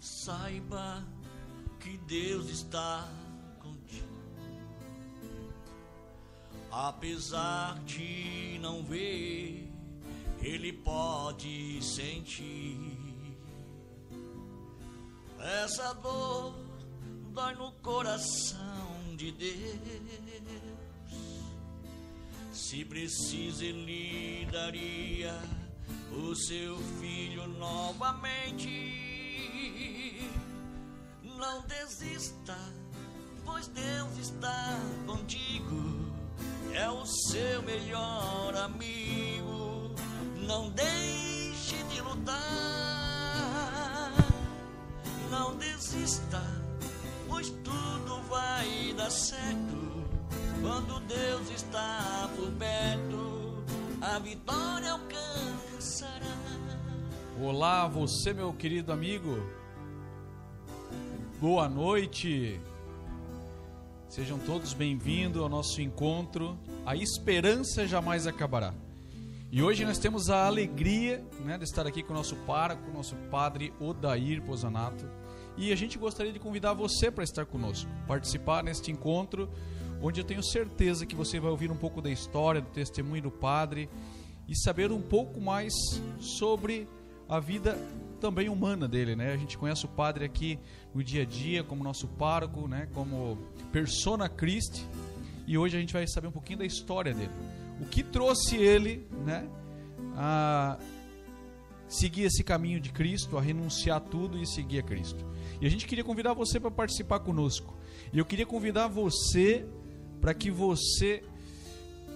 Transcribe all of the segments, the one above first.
Saiba que Deus está contigo. Apesar de não ver, Ele pode sentir. Essa dor dói no coração de Deus. Se precisa, Ele daria o seu filho novamente. Não desista, pois Deus está contigo. É o seu melhor amigo. Não deixe de lutar. Não desista, pois tudo vai dar certo. Quando Deus está por perto, a vitória alcançará. Olá, você, meu querido amigo. Boa noite. Sejam todos bem-vindos ao nosso encontro. A esperança jamais acabará. E hoje nós temos a alegria né, de estar aqui com o nosso pároco, nosso padre Odair Posanato. E a gente gostaria de convidar você para estar conosco, participar neste encontro, onde eu tenho certeza que você vai ouvir um pouco da história, do testemunho do padre e saber um pouco mais sobre a vida também humana dele, né? A gente conhece o padre aqui no dia a dia como nosso pároco, né? Como persona Christi. E hoje a gente vai saber um pouquinho da história dele. O que trouxe ele, né? A seguir esse caminho de Cristo, a renunciar tudo e seguir a Cristo. E a gente queria convidar você para participar conosco. E eu queria convidar você para que você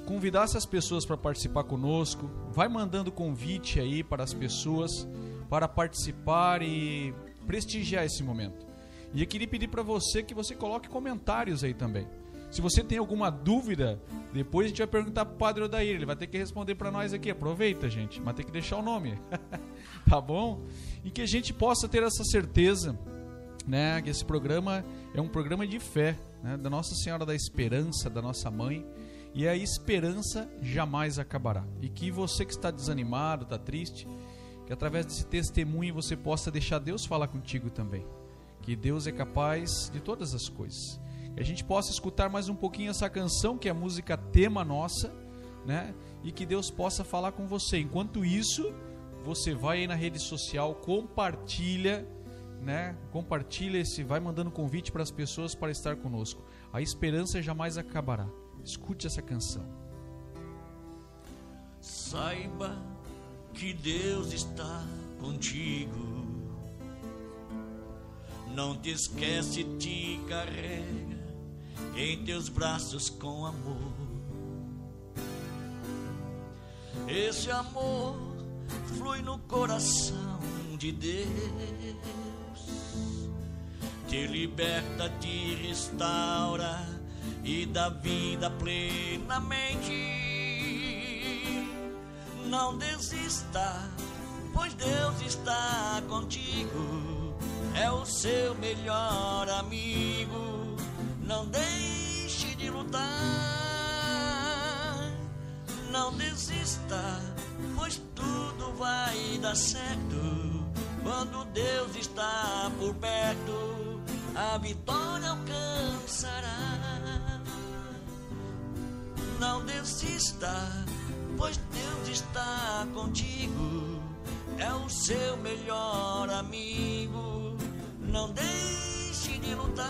convidasse as pessoas para participar conosco. Vai mandando convite aí para as pessoas para participar e prestigiar esse momento. E eu queria pedir para você que você coloque comentários aí também. Se você tem alguma dúvida, depois a gente vai perguntar para o Padre Odair, ele vai ter que responder para nós aqui. Aproveita, gente, mas tem que deixar o nome, tá bom? E que a gente possa ter essa certeza, né, que esse programa é um programa de fé, né, da Nossa Senhora da Esperança, da nossa mãe, e a esperança jamais acabará. E que você que está desanimado, está triste, que através desse testemunho você possa deixar Deus falar contigo também. Que Deus é capaz de todas as coisas. Que a gente possa escutar mais um pouquinho essa canção, que é a música tema nossa, né? E que Deus possa falar com você. Enquanto isso, você vai aí na rede social, compartilha, né? Compartilha esse, vai mandando convite para as pessoas para estar conosco. A esperança jamais acabará. Escute essa canção. Saiba que Deus está contigo. Não te esquece, te carrega em teus braços com amor. Esse amor flui no coração de Deus, te liberta, te restaura e dá vida plenamente não desista, pois Deus está contigo. É o seu melhor amigo. Não deixe de lutar. Não desista, pois tudo vai dar certo. Quando Deus está por perto, a vitória alcançará. Não desista pois Deus está contigo, é o seu melhor amigo. Não deixe de lutar,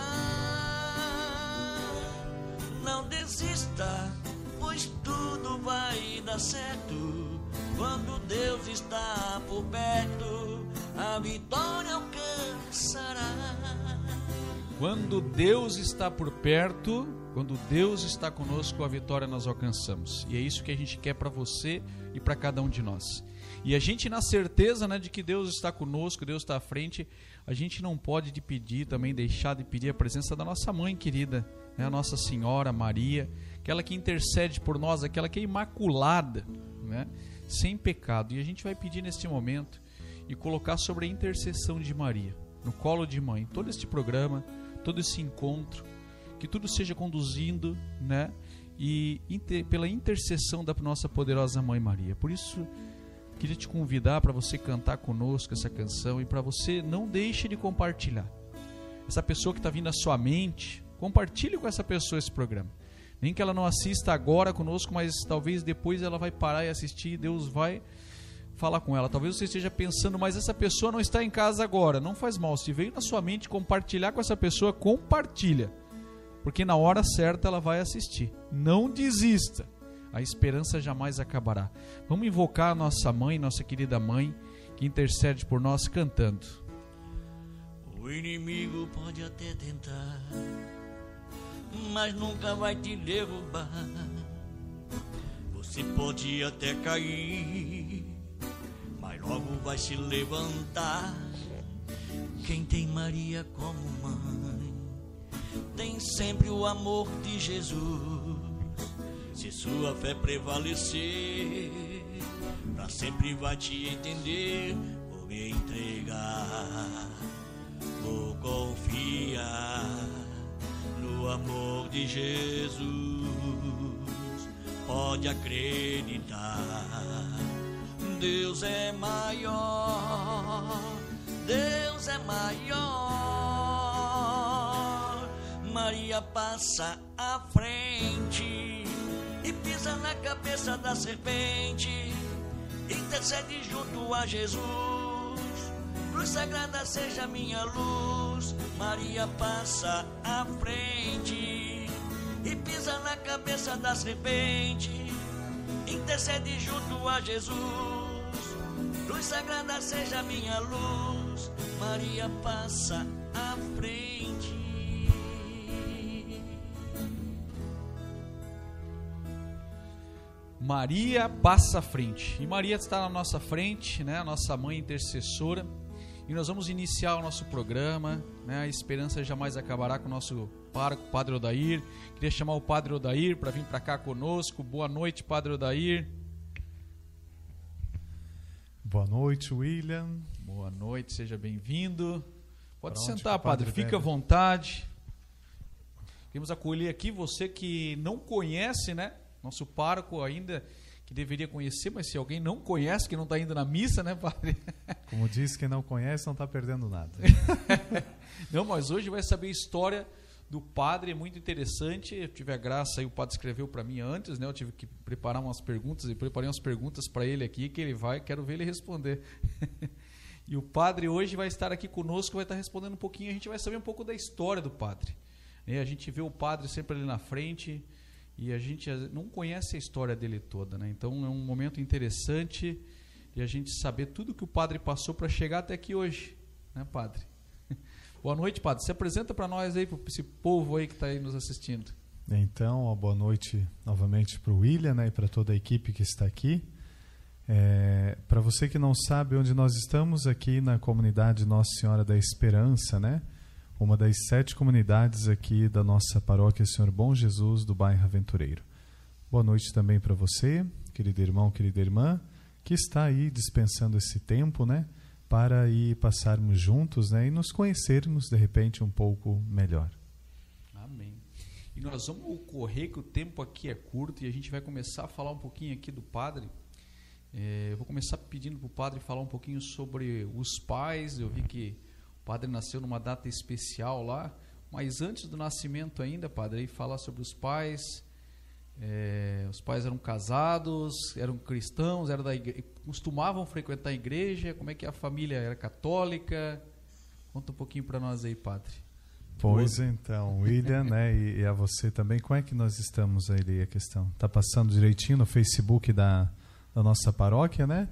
não desista, pois tudo vai dar certo. Quando Deus está por perto, a vitória alcançará. Quando Deus está por perto, quando Deus está conosco, a vitória nós alcançamos. E é isso que a gente quer para você e para cada um de nós. E a gente, na certeza né, de que Deus está conosco, Deus está à frente, a gente não pode de pedir, também deixar de pedir a presença da nossa mãe querida, né, a Nossa Senhora Maria, aquela que intercede por nós, aquela que é imaculada, né, sem pecado. E a gente vai pedir neste momento e colocar sobre a intercessão de Maria, no colo de mãe, todo este programa, todo esse encontro que tudo seja conduzindo, né? E inter, pela intercessão da nossa poderosa Mãe Maria. Por isso, queria te convidar para você cantar conosco essa canção e para você não deixe de compartilhar. Essa pessoa que está vindo à sua mente, compartilhe com essa pessoa esse programa. Nem que ela não assista agora conosco, mas talvez depois ela vai parar e assistir e Deus vai falar com ela. Talvez você esteja pensando, mas essa pessoa não está em casa agora. Não faz mal. Se veio na sua mente compartilhar com essa pessoa, compartilha. Porque na hora certa ela vai assistir. Não desista. A esperança jamais acabará. Vamos invocar a nossa mãe, nossa querida mãe, que intercede por nós cantando. O inimigo pode até tentar, mas nunca vai te derrubar. Você pode até cair, logo vai se levantar. Quem tem Maria como mãe, tem sempre o amor de Jesus. Se sua fé prevalecer, pra sempre vai te entender. Vou me entregar, vou confiar no amor de Jesus. Pode acreditar, Deus é maior, Deus é maior. Maria passa à frente e pisa na cabeça da serpente. Intercede junto a Jesus. Luz sagrada seja minha luz. Maria passa à frente e pisa na cabeça da serpente. Intercede junto a Jesus. Luz sagrada seja minha luz. Maria passa à frente. Maria passa à frente. E Maria está na nossa frente, né? A nossa mãe intercessora. E nós vamos iniciar o nosso programa, né? A esperança jamais acabará com o nosso pároco, Padre Odair. Queria chamar o Padre Odair para vir para cá conosco. Boa noite, Padre Odair. Boa noite, William. Boa noite, seja bem-vindo. Pode Pra sentar, padre Padre, deve? à vontade. Queremos acolher aqui você que não conhece, né? Nosso pároco ainda, que deveria conhecer, mas se alguém não conhece, que não está indo na missa, né, Padre? Como diz, quem não conhece não está perdendo nada. Não, mas hoje vai saber a história do padre, é muito interessante. Eu tive a graça aí, o padre escreveu para mim antes, né? Eu tive que preparar umas perguntas e preparei umas perguntas para ele aqui que ele vai, quero ver ele responder. e o padre hoje vai estar aqui conosco, vai estar respondendo um pouquinho, a gente vai saber um pouco da história do padre. né? A gente vê o padre sempre ali na frente e a gente não conhece a história dele toda, né? Então é um momento interessante de a gente saber tudo que o padre passou para chegar até aqui hoje, né, padre? Boa noite, padre. Se apresenta para nós aí, para esse povo aí que está aí nos assistindo. Então, boa noite novamente para o William né, e para toda a equipe que está aqui. É, para você que não sabe onde nós estamos, aqui na comunidade Nossa Senhora da Esperança, né? uma das sete comunidades aqui da nossa paróquia Senhor Bom Jesus, do bairro Aventureiro. Boa noite também para você, querido irmão, querida irmã, que está aí dispensando esse tempo, né? Para ir passarmos juntos né, e nos conhecermos de repente um pouco melhor. Amém. E nós vamos correr que o tempo aqui é curto e a gente vai começar a falar um pouquinho aqui do padre. É, eu vou começar pedindo para o padre falar um pouquinho sobre os pais. Eu vi que o padre nasceu numa data especial lá, mas antes do nascimento ainda, padre, aí falar sobre os pais. É, os pais eram casados, eram cristãos, eram da igre... costumavam frequentar a igreja. Como é que a família era católica? Conta um pouquinho para nós aí, padre. Pois então, William, né, e, e a você também, como é que nós estamos aí a questão? Tá passando direitinho no Facebook da, da nossa paróquia, né?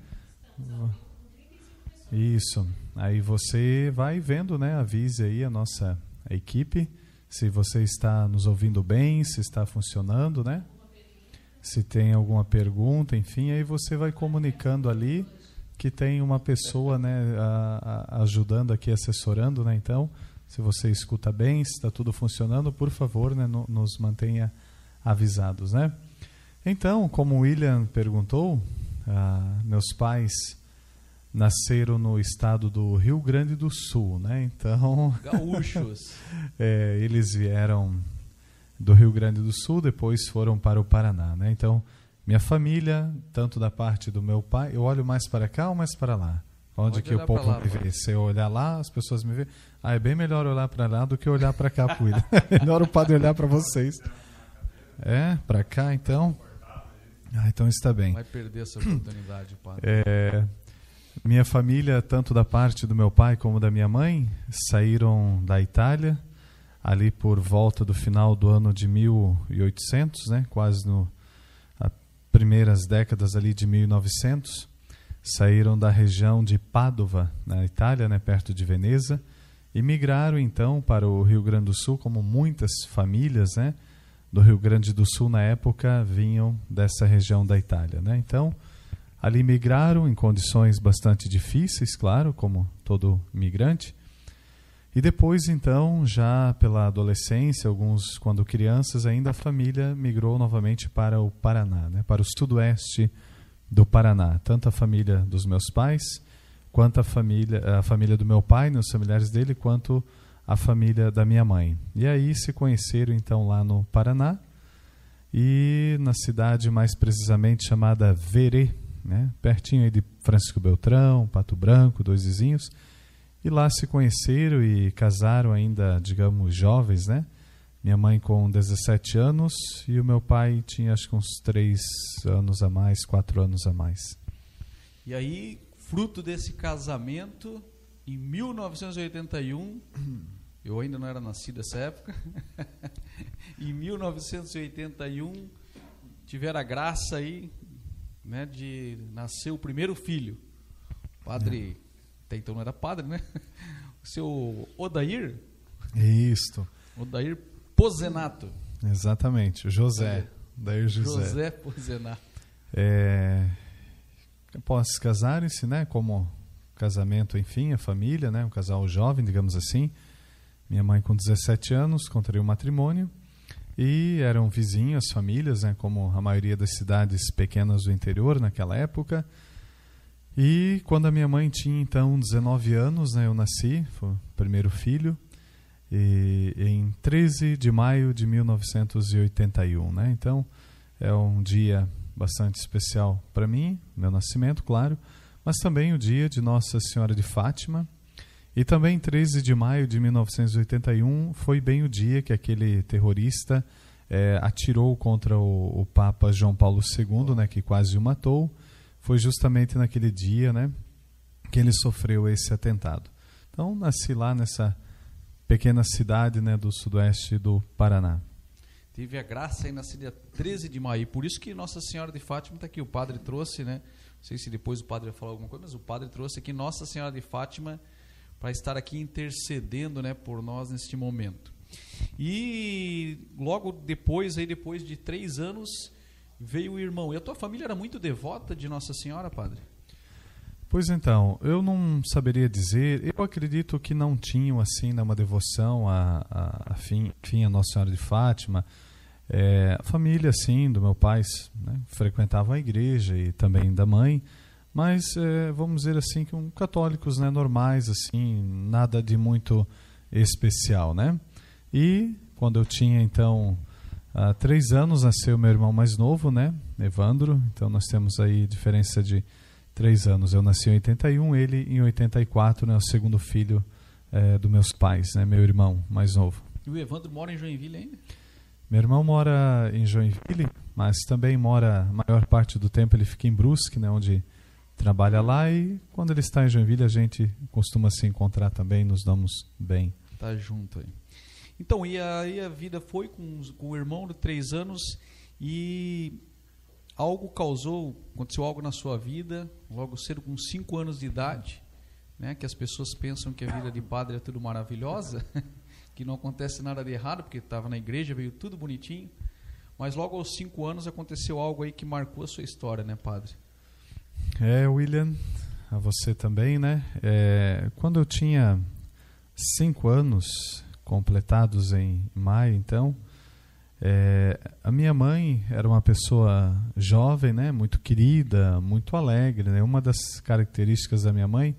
Isso. Aí você vai vendo, né, avise aí a nossa equipe se você está nos ouvindo bem, se está funcionando, né? Se tem alguma pergunta, enfim, aí você vai comunicando ali que tem uma pessoa, né, a- a- ajudando aqui, assessorando, né? Então, se você escuta bem, se está tudo funcionando, por favor, né, no- nos mantenha avisados, né? Então, como o William perguntou, ah, meus pais nasceram no estado do Rio Grande do Sul, né? Então, Gaúchos. é, eles vieram do Rio Grande do Sul, depois foram para o Paraná, né? Então, Minha família, tanto da parte do meu pai, eu olho mais para cá ou mais para lá? Onde Pode que o povo lá, me vê? Se eu olhar lá, as pessoas me veem. Ah, é bem melhor olhar para lá do que olhar para cá, Puíra. É melhor o padre olhar para vocês. É, para cá então. Ah, então está bem. Vai perder essa oportunidade, padre. É, minha família, tanto da parte do meu pai como da minha mãe, saíram da Itália ali por volta do final do ano de 1800, né? Quase no as primeiras décadas ali de 1900, saíram da região de Padova, na Itália, né, perto de Veneza, e migraram então para o Rio Grande do Sul, como muitas famílias, né? do Rio Grande do Sul na época vinham dessa região da Itália, né? Então, ali migraram em condições bastante difíceis, claro, como todo migrante. E depois, então, já pela adolescência, alguns quando crianças ainda, a família migrou novamente para o Paraná, né? Para o sudoeste do Paraná, tanto a família dos meus pais, quanto a família, a família do meu pai, né, os familiares dele, quanto a família da minha mãe. E aí se conheceram então lá no Paraná e na cidade mais precisamente chamada Verê, né? pertinho aí de Francisco Beltrão, Pato Branco, dois vizinhos. E lá se conheceram e casaram ainda, digamos, jovens, né? Minha mãe com 17 anos e o meu pai tinha acho que uns 3 anos a mais, 4 anos a mais. E aí, fruto desse casamento, em 1981, eu ainda não era nascido nessa época, em 1981 tiveram a graça aí né, de nascer o primeiro filho. Padre, até então não era padre, né? O seu Odair, Isto, Odair Pozenato. exatamente, o José, daí José. José Pozenato. É, após casarem-se, né, como casamento, enfim, a família, né, um casal jovem, digamos assim. Minha mãe com 17 anos contraiu matrimônio e eram vizinhos, famílias, né, como a maioria das cidades pequenas do interior naquela época. E quando a minha mãe tinha então 19 anos, né, eu nasci, foi o primeiro filho, e, em 13 de maio de 1981, né? Então, é um dia bastante especial para mim, meu nascimento, claro, mas também o dia de Nossa Senhora de Fátima. E também 13 de maio de 1981 foi bem o dia que aquele terrorista eh, atirou contra o, o Papa João Paulo II, né, que quase o matou. Foi justamente naquele dia, né, que ele sofreu esse atentado. Então nasci lá nessa pequena cidade, né, do sudoeste do Paraná. Teve a graça aí nascer dia 13 de maio. Por isso que Nossa Senhora de Fátima está aqui. O padre trouxe, né? Não sei se depois o padre vai falar alguma coisa, mas o padre trouxe aqui Nossa Senhora de Fátima para estar aqui intercedendo, né, por nós neste momento. E logo depois, aí depois de três anos, veio o irmão. E a tua família era muito devota de Nossa Senhora, padre? Pois então, eu não saberia dizer. Eu acredito que não tinham assim né, uma devoção a, a, a fim, enfim, a Nossa Senhora de Fátima. É, a família, assim, do meu pai, né, frequentava a igreja e também da mãe, mas é, vamos dizer assim que um católicos, né, normais, assim, nada de muito especial, né? E quando eu tinha então há três anos nasceu meu irmão mais novo, né, Evandro. Então nós temos aí diferença de três anos. Eu nasci em 81, ele em 84, né, o segundo filho é, dos meus pais, né, meu irmão mais novo. E o Evandro mora em Joinville ainda? Meu irmão mora em Joinville, mas também mora, a maior parte do tempo ele fica em Brusque, né, onde trabalha lá e quando ele está em Joinville a gente costuma se encontrar também, nos damos bem. Tá junto aí. Então, e aí a vida foi com, com o irmão de três anos e algo causou, aconteceu algo na sua vida, logo cedo com cinco anos de idade, né? Que as pessoas pensam que a vida de padre é tudo maravilhosa, que não acontece nada de errado, porque estava na igreja, veio tudo bonitinho. Mas logo aos cinco anos aconteceu algo aí que marcou a sua história, né, padre? É, William, a você também, né? É, quando eu tinha cinco anos completados em maio, então, é, a minha mãe era uma pessoa jovem, né? Muito querida, muito alegre, né? Uma das características da minha mãe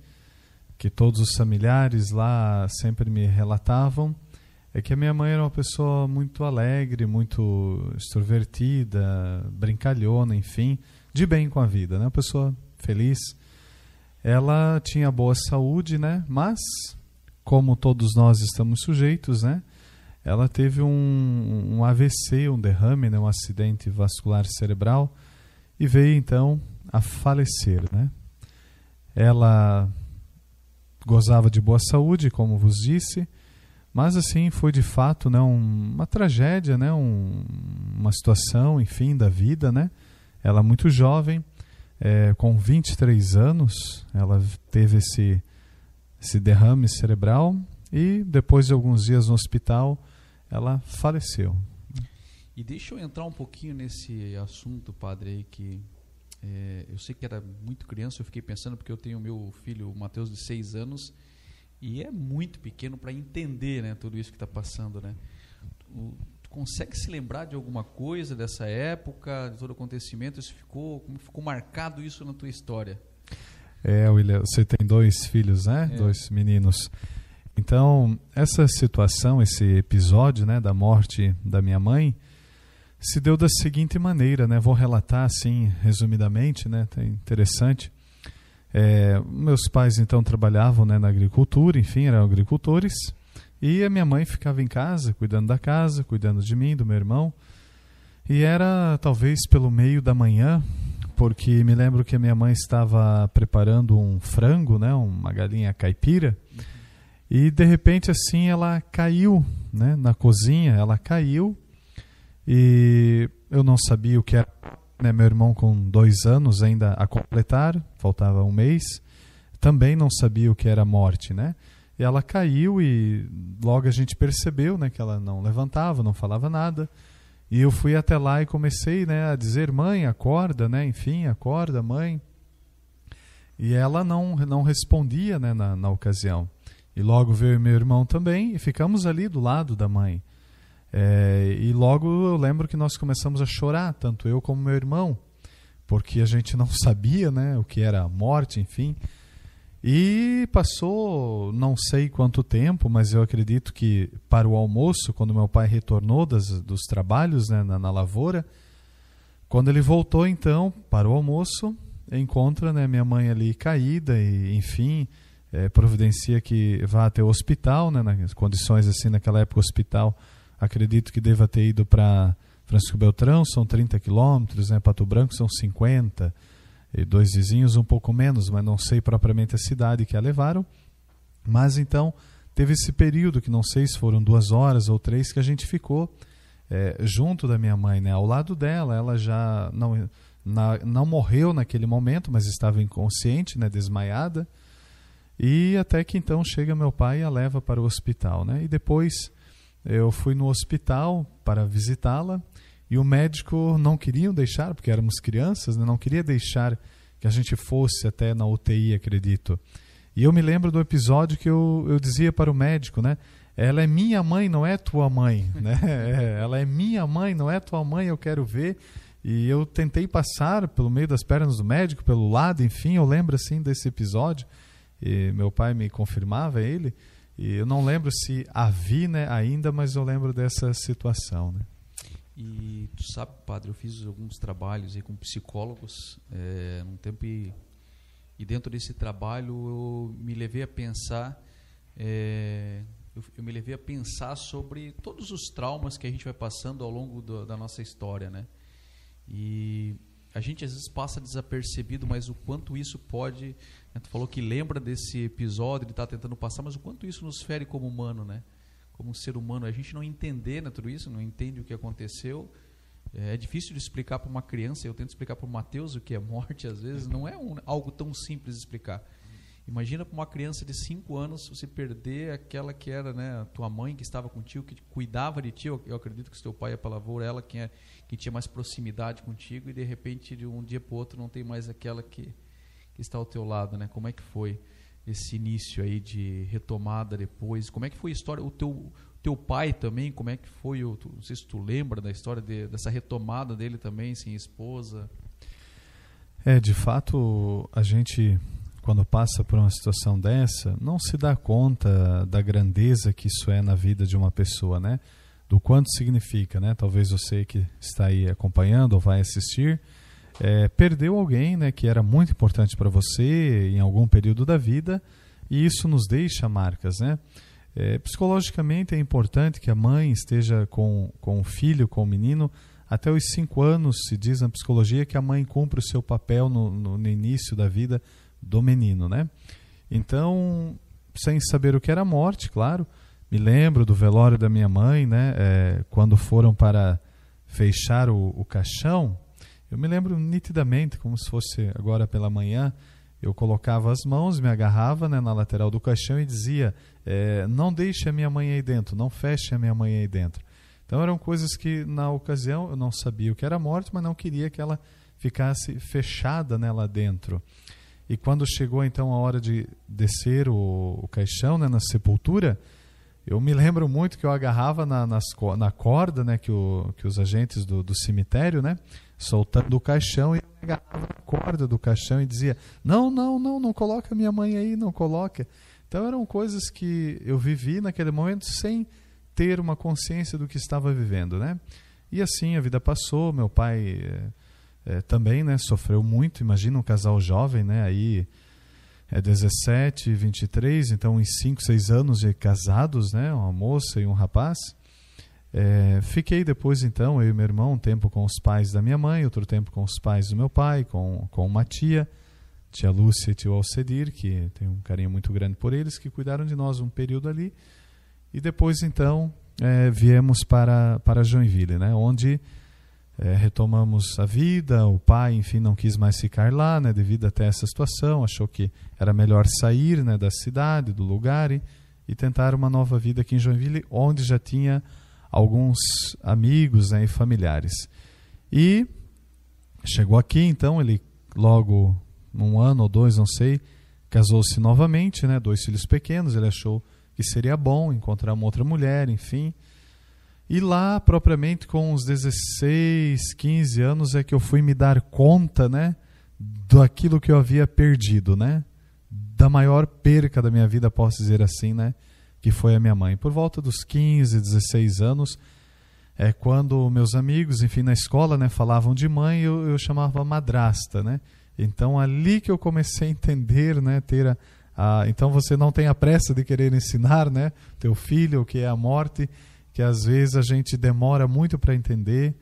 que todos os familiares lá sempre me relatavam é que a minha mãe era uma pessoa muito alegre, muito extrovertida, brincalhona, enfim, de bem com a vida, né? Uma pessoa feliz. Ela tinha boa saúde, né? Mas, como todos nós estamos sujeitos, né? Ela teve um, um AVC, um derrame, né? um acidente vascular cerebral e veio então a falecer, né? Ela gozava de boa saúde, como vos disse, mas assim foi de fato né, um, uma tragédia, né, um, uma situação, enfim, da vida. Né? Ela muito jovem, é, com 23 anos, ela teve esse, esse derrame cerebral e depois de alguns dias no hospital, ela faleceu. E deixa eu entrar um pouquinho nesse assunto, padre, aí, que é, eu sei que era muito criança, eu fiquei pensando, porque eu tenho meu filho, o Mateus, de 6 anos, e é muito pequeno para entender né, tudo isso que está passando. Né? O, consegue se lembrar de alguma coisa dessa época, de todo o acontecimento? Isso ficou, como ficou marcado isso na tua história? É, William, você tem dois filhos, né? É. Dois meninos. Então, essa situação, esse episódio né, da morte da minha mãe, se deu da seguinte maneira, né? Vou relatar assim, resumidamente, né? É interessante. É, meus pais então trabalhavam né, na agricultura, enfim, eram agricultores, e a minha mãe ficava em casa, cuidando da casa, cuidando de mim, do meu irmão. E era talvez pelo meio da manhã, porque me lembro que a minha mãe estava preparando um frango, né, uma galinha caipira, e de repente assim ela caiu, né, na cozinha, ela caiu e eu não sabia o que era né, meu irmão com dois anos ainda a completar, faltava um mês, também não sabia o que era morte, né? E ela caiu e logo a gente percebeu, né, que ela não levantava, não falava nada. E eu fui até lá e comecei, né, a dizer: "Mãe, acorda", né? Enfim, acorda, mãe. E ela não não respondia, né, na, na ocasião. E logo veio meu irmão também e ficamos ali do lado da mãe. É, e logo eu lembro que nós começamos a chorar, tanto eu como meu irmão, porque a gente não sabia né, o que era a morte, enfim. E passou não sei quanto tempo, mas eu acredito que para o almoço, quando meu pai retornou das, dos trabalhos né, na, na, lavoura, quando ele voltou então para o almoço, encontra né, minha mãe ali caída e enfim é, providencia que vá até o hospital, né, nas condições assim naquela época hospital acredito que deva ter ido para Francisco Beltrão, são 30 quilômetros, né? Pato Branco são 50, e dois vizinhos um pouco menos, mas não sei propriamente a cidade que a levaram. Mas então teve esse período que não sei se foram duas horas ou três que a gente ficou é, junto da minha mãe, né? Ao lado dela, ela já não na, não morreu naquele momento, mas estava inconsciente, né? Desmaiada. E até que então chega meu pai e a leva para o hospital, né? E depois eu fui no hospital para visitá-la e o médico não queria deixar, porque éramos crianças, né? não queria deixar que a gente fosse até na UTI, acredito. E eu me lembro do episódio que eu, eu dizia para o médico, né? Ela é minha mãe, não é tua mãe, né? É, ela é minha mãe, não é tua mãe, eu quero ver. E eu tentei passar pelo meio das pernas do médico, pelo lado, enfim, eu lembro assim desse episódio. E meu pai me confirmava ele. E eu não lembro se a vi né, ainda, mas eu lembro dessa situação. Né? E tu sabe, padre, eu fiz alguns trabalhos aí com psicólogos é, tempo e, e dentro desse trabalho eu me levei a pensar, é, eu, eu, me levei a pensar sobre todos os traumas que a gente vai passando ao longo do, da nossa história, né? E a gente às vezes passa desapercebido, mas o quanto isso pode. Né, tu falou que lembra desse episódio, ele está tentando passar, mas o quanto isso nos fere como humano, né? Como ser humano. A gente não entender né, tudo isso, não entende o que aconteceu. É, é difícil de explicar para uma criança. Eu tento explicar para o Mateus o que é morte, às vezes. Não é um, algo tão simples de explicar. Imagina para uma criança de 5 anos você perder aquela que era né, tua mãe que estava contigo, que cuidava de ti. Eu, acredito que se teu pai é para lavoura, ela quem, é, que tinha mais proximidade contigo e de repente de um dia para o outro não tem mais aquela que, que está ao teu lado. Né? Como é que foi esse início aí de retomada depois? Como é que foi a história? O teu, teu pai também, como é que foi? O, não sei se tu lembra da história de, dessa retomada dele também, sem esposa. É, de fato, a gente quando passa por uma situação dessa, não se dá conta da grandeza que isso é na vida de uma pessoa, né? Do quanto significa, né? Talvez você que está aí acompanhando ou vai assistir, é, perdeu alguém, né? Que era muito importante para você em algum período da vida e isso nos deixa marcas, né? É, psicologicamente é importante que a mãe esteja com, com o filho, com o menino, até os cinco anos, se diz na psicologia, que a mãe cumpre o seu papel no, no, no início da vida do menino, né? Então, sem saber o que era morte, claro, me lembro do velório da minha mãe, né? É, quando foram para fechar o, o caixão, eu me lembro nitidamente, como se fosse agora pela manhã, eu colocava as mãos, me agarrava né, na lateral do caixão e dizia: é, Não deixe a minha mãe aí dentro, não feche a minha mãe aí dentro. Então eram coisas que na ocasião eu não sabia o que era morte, mas não queria que ela ficasse fechada né, lá dentro. E quando chegou então a hora de descer o, o caixão né, na sepultura, eu me lembro muito que eu agarrava na, nas, na corda né, que, o, que os agentes do, do cemitério, né, soltando o caixão, e agarrava a corda do caixão e dizia: Não, não, não, não coloca minha mãe aí, não coloca. Então eram coisas que eu vivi naquele momento sem ter uma consciência do que estava vivendo, né? E assim a vida passou, meu pai é, também, né, sofreu muito. Imagina um casal jovem, né, aí é 17, 23, então em 5, 6 anos de casados, né, uma moça e um rapaz. É, fiquei depois, então, eu e meu irmão, um tempo com os pais da minha mãe, outro tempo com os pais do meu pai, com, com uma tia, tia Lúcia e tio Alcedir, que tem um carinho muito grande por eles, que cuidaram de nós um período ali. E depois, então, é, viemos para, para Joinville, né, onde é, retomamos a vida. O pai, enfim, não quis mais ficar lá, né, devido até essa situação. Achou que era melhor sair né, da cidade, do lugar e, e tentar uma nova vida aqui em Joinville, onde já tinha alguns amigos né, e familiares. E chegou aqui, então, ele logo, um ano ou dois, não sei, casou-se novamente, né, dois filhos pequenos. Ele achou que seria bom encontrar uma outra mulher, enfim. E lá, propriamente com os 16, 15 anos, é que eu fui me dar conta, né, daquilo que eu havia perdido, né? Da maior perca da minha vida, posso dizer assim, né? Que foi a minha mãe. Por volta dos 15, 16 anos, é quando meus amigos, enfim, na escola, né, falavam de mãe, eu, eu chamava madrasta, né? Então, ali que eu comecei a entender, né, ter a, a, então você não tem a pressa de querer ensinar, né, teu filho o que é a morte que às vezes a gente demora muito para entender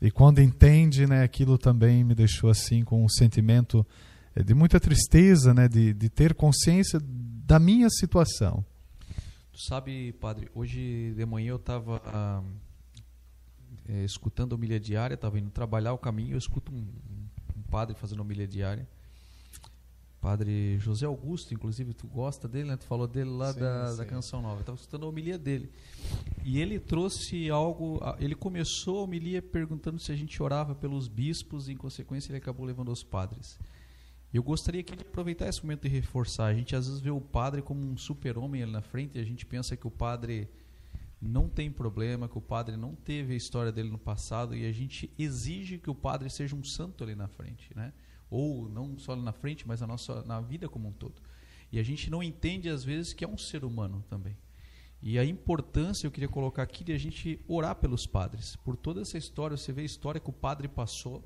e quando entende, né, aquilo também me deixou assim com um sentimento eh, de muita tristeza, né, de, de ter consciência da minha situação. Tu sabe, padre, hoje de manhã eu estava ah, é, escutando a humilha diária, estava indo trabalhar o caminho, eu escuto um, um padre fazendo humilha diária Padre José Augusto, inclusive, tu gosta dele, né? Tu falou dele lá sim, da, sim. da Canção Nova. Eu estava escutando a homilia dele. E ele trouxe algo. Ele começou a homilia perguntando se a gente orava pelos bispos e, em consequência, ele acabou levando aos padres. Eu gostaria que ele aproveitasse esse momento e reforçar. A gente às vezes vê o padre como um super-homem ali na frente e a gente pensa que o padre não tem problema, que o padre não teve a história dele no passado e a gente exige que o padre seja um santo ali na frente, né? ou não só na frente, mas na nossa na vida como um todo. E a gente não entende às vezes que é um ser humano também. E a importância eu queria colocar aqui de a gente orar pelos padres, por toda essa história, você vê a história que o padre passou,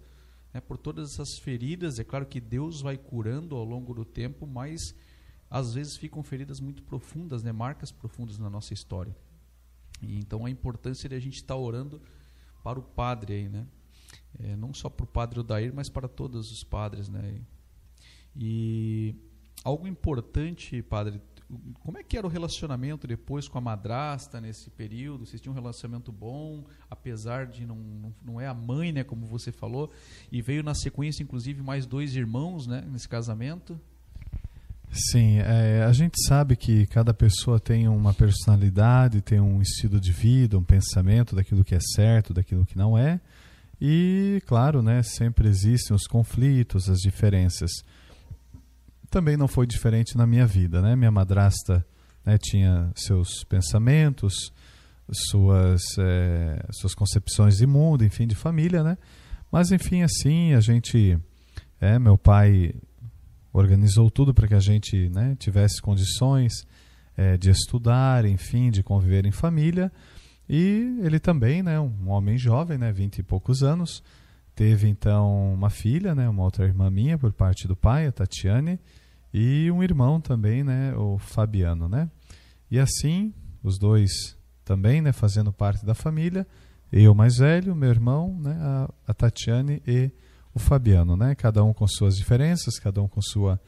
né, por todas essas feridas, é claro que Deus vai curando ao longo do tempo, mas às vezes ficam feridas muito profundas, né, marcas profundas na nossa história. E então a importância de a gente estar orando para o padre aí, né? é, não só para o padre Odair, mas para todos os padres. Né? E algo importante, padre, como é que era o relacionamento depois com a madrasta nesse período? Vocês tinham um relacionamento bom, apesar de não, não, não é a mãe, né, como você falou, e veio na sequência, inclusive, mais dois irmãos né, nesse casamento? Sim, é, a gente sabe que cada pessoa tem uma personalidade, tem um estilo de vida, um pensamento daquilo que é certo, daquilo que não é. E, claro, né, sempre existem os conflitos, as diferenças. Também não foi diferente na minha vida. Né? Minha madrasta né, tinha seus pensamentos, suas, é, suas concepções de mundo, enfim, de família. Né? Mas, enfim, assim, a gente. É, meu pai organizou tudo para que a gente né, tivesse condições é, de estudar, enfim, de conviver em família. E ele também, né, um homem jovem, né, vinte e poucos anos, teve então uma filha, né, uma outra irmã minha por parte do pai, a Tatiane, e um irmão também, né, o Fabiano, né. E assim, os dois também, né, fazendo parte da família, eu mais velho, meu irmão, né, a, a Tatiane e o Fabiano, né, cada um com suas diferenças, cada um com sua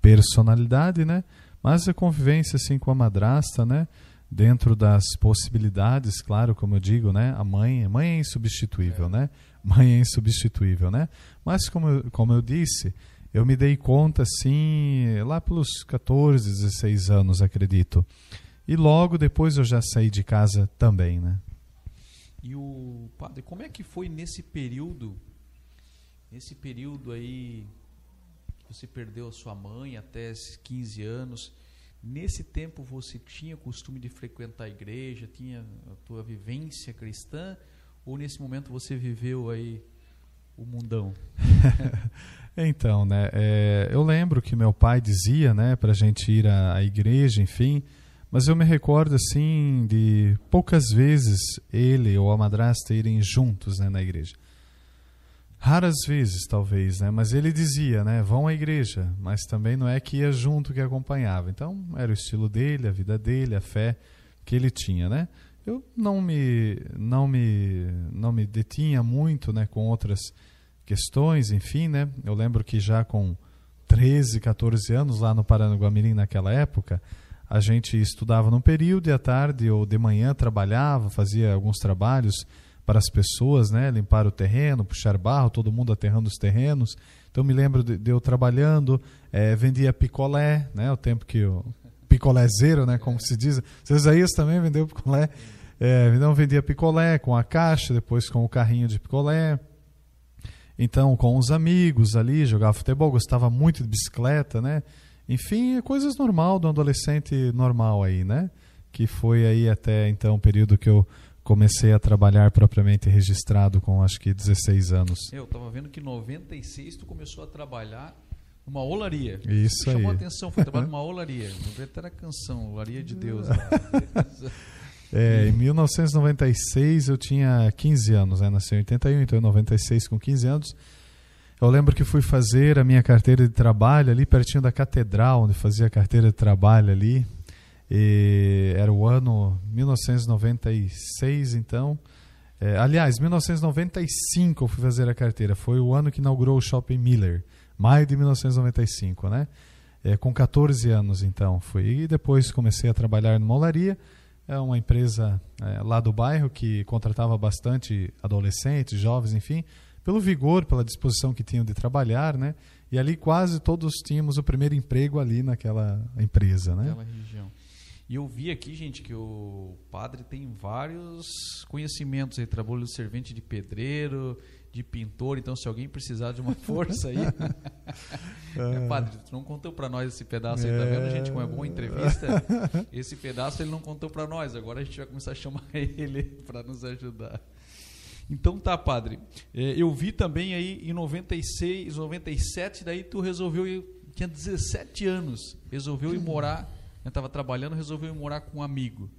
personalidade, né, mas a convivência assim com a madrasta, né, dentro das possibilidades, claro, como eu digo, né, a mãe, a mãe é insubstituível, é. né, mãe é insubstituível, né, mas como eu, como eu disse, eu me dei conta assim lá pelos 14, 16 anos, acredito, e logo depois eu já saí de casa também, né. E o padre, como é que foi nesse período, nesse período aí você perdeu a sua mãe até esses 15 anos? Nesse tempo você tinha costume de frequentar a igreja, tinha a tua vivência cristã, ou nesse momento você viveu aí o mundão? então, né, é, eu lembro que meu pai dizia, né, para gente ir à, à igreja, enfim, mas eu me recordo assim de poucas vezes ele ou a madrasta irem juntos né, na igreja. Raras vezes, talvez, né? Mas ele dizia, né? Vão à igreja, mas também não é que ia junto que acompanhava. Então, era o estilo dele, a vida dele, a fé que ele tinha, né? Eu não me não me não me detinha muito, né, com outras questões, enfim, né? Eu lembro que já com 13, 14 anos lá no Paranaguamirim naquela época, a gente estudava num período e à tarde ou de manhã trabalhava, fazia alguns trabalhos para as pessoas, né? Limpar o terreno, puxar barro, todo mundo aterrando os terrenos. Então me lembro de, de eu trabalhando, é, vendia picolé, né? O tempo que o picolézeiro, né? Como se diz. Seu Isaías também vendeu picolé. É, então vendia picolé com a caixa, depois com o carrinho de picolé. Então com os amigos ali, jogava futebol, gostava muito de bicicleta, né? Enfim, é coisas normal do adolescente normal aí, né? Que foi aí até então o período que eu comecei a trabalhar propriamente registrado com acho que 16 anos. Eu estava vendo que em 96 tu começou a trabalhar numa olaria. Isso aí. Chamou a atenção, foi trabalhar numa olaria. Até a canção, Olaria de Deus. é, em 1996 eu tinha 15 anos, né? nasci em 81, então em 96 com 15 anos. Eu lembro que fui fazer a minha carteira de trabalho ali pertinho da catedral, onde fazia a carteira de trabalho ali. E era o ano 1996, então. É, aliás, 1995 eu fui fazer a carteira. Foi o ano que inaugurou o Shopping Miller. Maio de 1995, né? É, com 14 anos, então. Fui. E depois comecei a trabalhar numa olaria. É uma empresa é, lá do bairro que contratava bastante adolescentes, jovens, enfim, pelo vigor, pela disposição que tinham de trabalhar, né? E ali quase todos tínhamos o primeiro emprego ali naquela empresa, né? Naquela região. E eu vi aqui, gente, que o padre tem vários conhecimentos. Ele de servente de pedreiro, de pintor. Então, se alguém precisar de uma força aí. é, padre, tu não contou para nós esse pedaço aí, tá vendo, gente? Como é boa entrevista. Esse pedaço ele não contou para nós. Agora a gente vai começar a chamar ele para nos ajudar. Então tá, padre. É, eu vi também aí em 96, 97, daí tu resolveu ir, tinha 17 anos, resolveu ir morar eu estava trabalhando, resolveu ir morar com um amigo.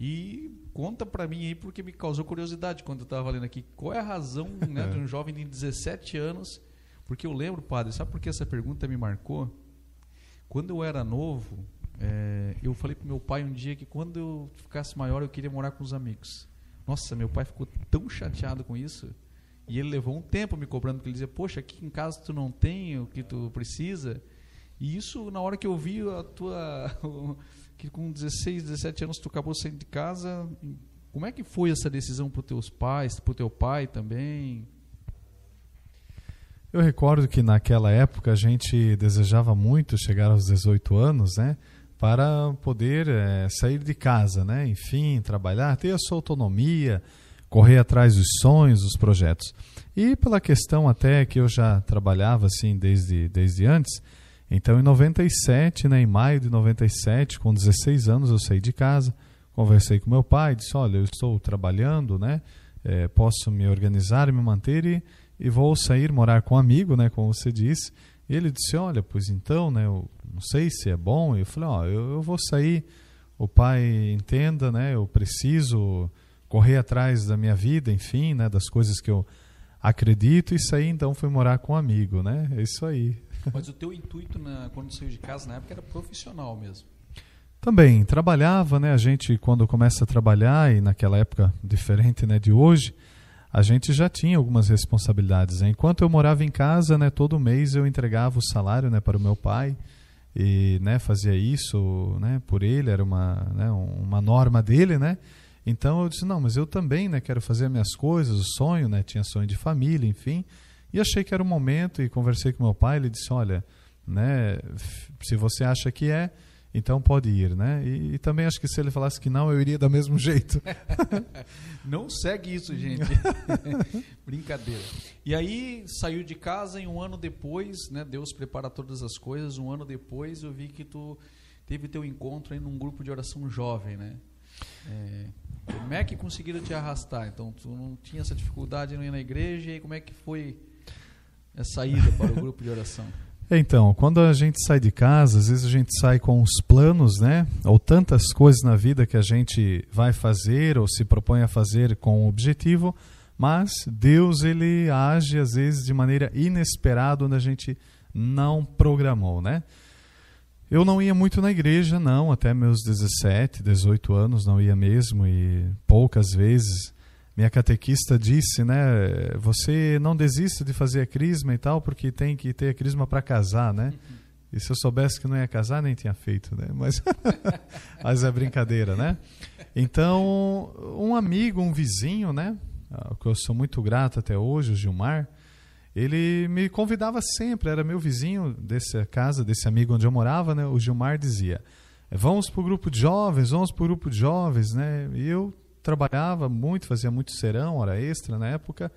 E conta para mim aí, porque me causou curiosidade quando eu estava lendo aqui. Qual é a razão né, de um jovem de 17 anos? Porque eu lembro, padre, sabe por que essa pergunta me marcou? Quando eu era novo, é, eu falei para meu pai um dia que quando eu ficasse maior eu queria morar com os amigos. Nossa, meu pai ficou tão chateado com isso. E ele levou um tempo me cobrando, porque ele dizia: Poxa, aqui em casa tu não tem o que tu precisa. E isso, na hora que eu vi a tua. que com 16, 17 anos tu acabou saindo de casa. Como é que foi essa decisão para os teus pais, para o teu pai também? Eu recordo que naquela época a gente desejava muito chegar aos 18 anos, né? Para poder é, sair de casa, né? Enfim, trabalhar, ter a sua autonomia, correr atrás dos sonhos, dos projetos. E pela questão até que eu já trabalhava assim desde, desde antes, então, em 97, né, em maio de 97, com 16 anos, eu saí de casa, conversei com meu pai, disse: Olha, eu estou trabalhando, né, é, posso me organizar e me manter e, e vou sair morar com um amigo, né, como você disse. E ele disse: Olha, pois então, né? Eu não sei se é bom. E eu falei: Ó, eu, eu vou sair. O pai entenda, né? Eu preciso correr atrás da minha vida, enfim, né? Das coisas que eu acredito. E saí então fui morar com um amigo, né? É isso aí. Mas o teu intuito na, quando saiu de casa na época era profissional mesmo. Também trabalhava, né? A gente quando começa a trabalhar e naquela época diferente, né, de hoje, a gente já tinha algumas responsabilidades. Né? Enquanto eu morava em casa, né, todo mês eu entregava o salário, né, para o meu pai e, né, fazia isso, né, por ele era uma, né, uma norma dele, né? Então eu disse não, mas eu também, né, quero fazer minhas coisas, o sonho, né, tinha sonho de família, enfim. E achei que era o momento e conversei com meu pai, ele disse, olha, né, se você acha que é, então pode ir, né? E, e, também acho que se ele falasse que não, eu iria do mesmo jeito. não segue isso, gente. Brincadeira. E aí saiu de casa e um ano depois, né? Deus prepara todas as coisas. Um ano depois eu vi que tu teve teu encontro aí num grupo de oração jovem, né? É, como é que conseguiram te arrastar? Então tu não tinha essa dificuldade de ir na igreja e como é que foi a saída para o grupo de oração? Então, quando a gente sai de casa, às vezes a gente sai com os planos, né? Ou tantas coisas na vida que a gente vai fazer ou se propõe a fazer com um objetivo, mas Deus ele age às vezes de maneira inesperada onde a gente não programou, né? Eu não ia muito na igreja, não, até meus 17, 18 anos não ia mesmo e poucas vezes minha catequista disse, né, você não desista de fazer a crisma e tal, porque tem que ter a crisma para casar, né? E se eu soubesse que não ia casar, nem tinha feito, né? Mas, mas é brincadeira, né? Então, um amigo, um vizinho, né? Que eu sou muito grato até hoje, o Gilmar, ele me convidava sempre, era meu vizinho dessa casa, desse amigo onde eu morava, né? O Gilmar dizia, vamos para o grupo de jovens, vamos para o grupo de jovens, né? E eu trabalhava muito, fazia muito serão, hora extra na época,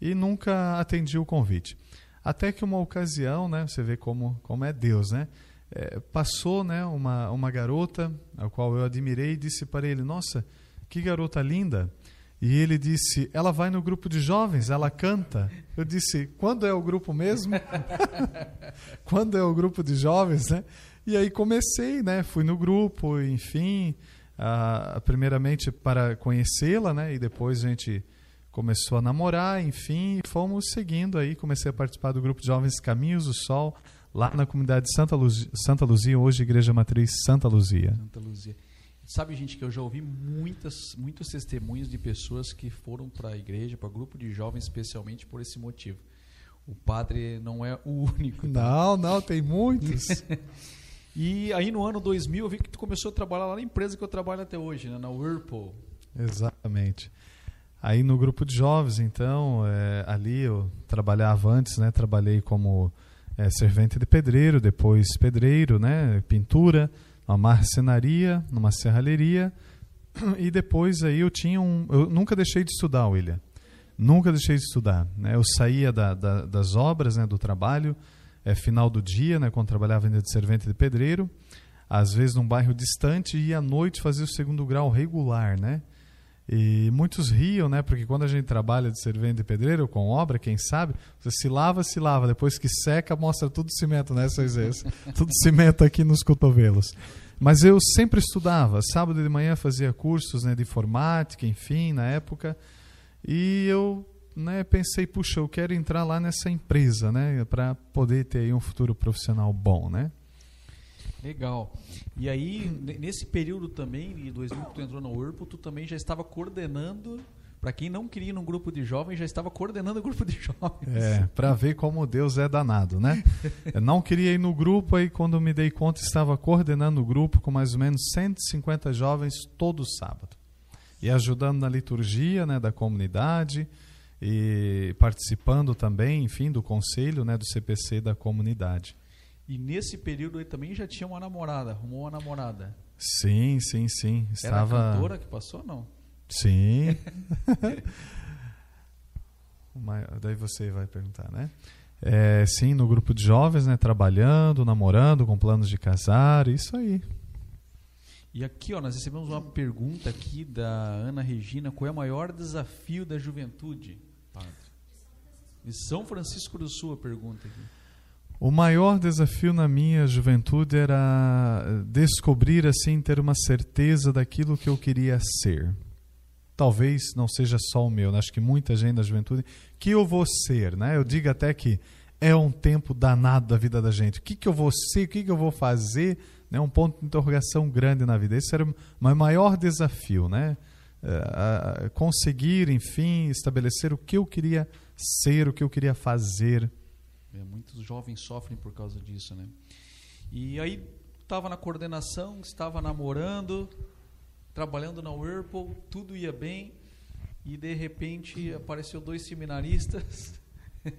e nunca atendi o convite. Até que uma ocasião, né, você vê como, como é Deus, né? É, passou né, uma, uma garota, a qual eu admirei, e disse para ele: Nossa, que garota linda! E ele disse: Ela vai no grupo de jovens, ela canta. Eu disse: Quando é o grupo mesmo? Quando é o grupo de jovens, né? E aí comecei, né? Fui no grupo, enfim uh, primeiramente para conhecê-la, né? E depois a gente começou a namorar, enfim, fomos seguindo aí. Comecei a participar do grupo de jovens Caminhos do Sol, lá na comunidade Santa Luzia, Santa Luzia hoje Igreja Matriz Santa Luzia. Santa Luzia. Sabe, gente, que eu já ouvi muitas, muitos testemunhos de pessoas que foram para a igreja, para grupo de jovens, especialmente por esse motivo. O padre não é o único. Tá? Não, não, tem muitos. E aí no ano 2000 eu vi que tu começou a trabalhar lá na empresa que eu trabalho até hoje, né? na Whirlpool. Exatamente. Aí no grupo de jovens, então, é, ali eu trabalhava antes, né? Trabalhei como é, servente de pedreiro, depois pedreiro, né? Pintura, uma marcenaria, numa serralheria. E depois aí eu tinha um... Eu nunca deixei de estudar, William. Nunca deixei de estudar. Né? Eu saía da, da, das obras, né? do trabalho é, final do dia, né, quando trabalhava ainda de servente de pedreiro, às vezes num bairro distante e à noite fazia o segundo grau regular, né? E muitos riam, né? Porque quando a gente trabalha de servente de pedreiro com obra, quem sabe, você se lava, se lava, depois que seca, mostra tudo cimento, né, Moisés? tudo cimento aqui nos cotovelos. Mas eu sempre estudava, sábado de manhã fazia cursos né, de informática, enfim, na época, e eu né, pensei, puxa, eu quero entrar lá nessa empresa, né, para poder ter um futuro profissional bom, né? Legal. E aí, nesse período também, em 2000 que tu entrou no Whirlpool, tu também já estava coordenando, para quem não queria ir num grupo de jovens, já estava coordenando o grupo de jovens. É, para ver como Deus é danado, né? Eu não queria ir no grupo, aí quando me dei conta, estava coordenando o grupo com mais ou menos 150 jovens todo sábado. E ajudando na liturgia né, da comunidade, e participando também, enfim, do conselho né, do CPC da comunidade. E nesse período ele também já tinha uma namorada, arrumou uma namorada. Sim, sim, sim. Estava... Era a cantora que passou não? Sim. Daí você vai perguntar, né? É, sim, no grupo de jovens, né? Trabalhando, namorando, com planos de casar, isso aí. E aqui, ó, nós recebemos uma pergunta aqui da Ana Regina: qual é o maior desafio da juventude? De São Francisco do Sul, a pergunta aqui. O maior desafio na minha juventude era descobrir assim, ter uma certeza daquilo que eu queria ser. Talvez não seja só o meu, né? acho que muita gente da juventude que eu vou ser, né? Eu digo até que é um tempo danado da vida da gente. O que, que eu vou ser? O que, que eu vou fazer? É um ponto de interrogação grande na vida. Esse era o maior desafio, né? Uh, conseguir, enfim, estabelecer o que eu queria ser, o que eu queria fazer. É, muitos jovens sofrem por causa disso, né? E aí estava na coordenação, estava namorando, trabalhando na Whirlpool, tudo ia bem e de repente apareceu dois seminaristas.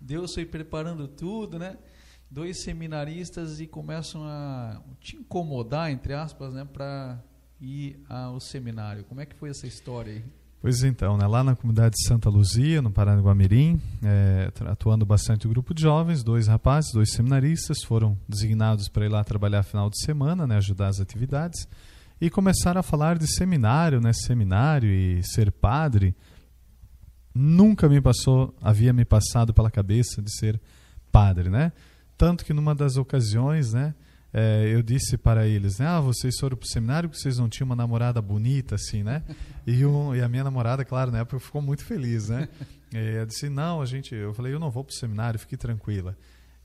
Deus foi preparando tudo, né? Dois seminaristas e começam a te incomodar entre aspas, né, para ir ao seminário. Como é que foi essa história aí? Pois então, né, lá na comunidade de Santa Luzia, no Paranaguamirim, é, atuando bastante o grupo de jovens, dois rapazes, dois seminaristas, foram designados para ir lá trabalhar final de semana, né, ajudar as atividades, e começaram a falar de seminário, né, seminário e ser padre. Nunca me passou, havia me passado pela cabeça de ser padre, né? Tanto que numa das ocasiões, né, é, eu disse para eles, né, ah, vocês foram para o seminário porque vocês não tinham uma namorada bonita, assim, né? E, um, e a minha namorada, claro, na época ficou muito feliz, né? E eu disse, não, a gente, eu falei, eu não vou para o seminário, fique tranquila.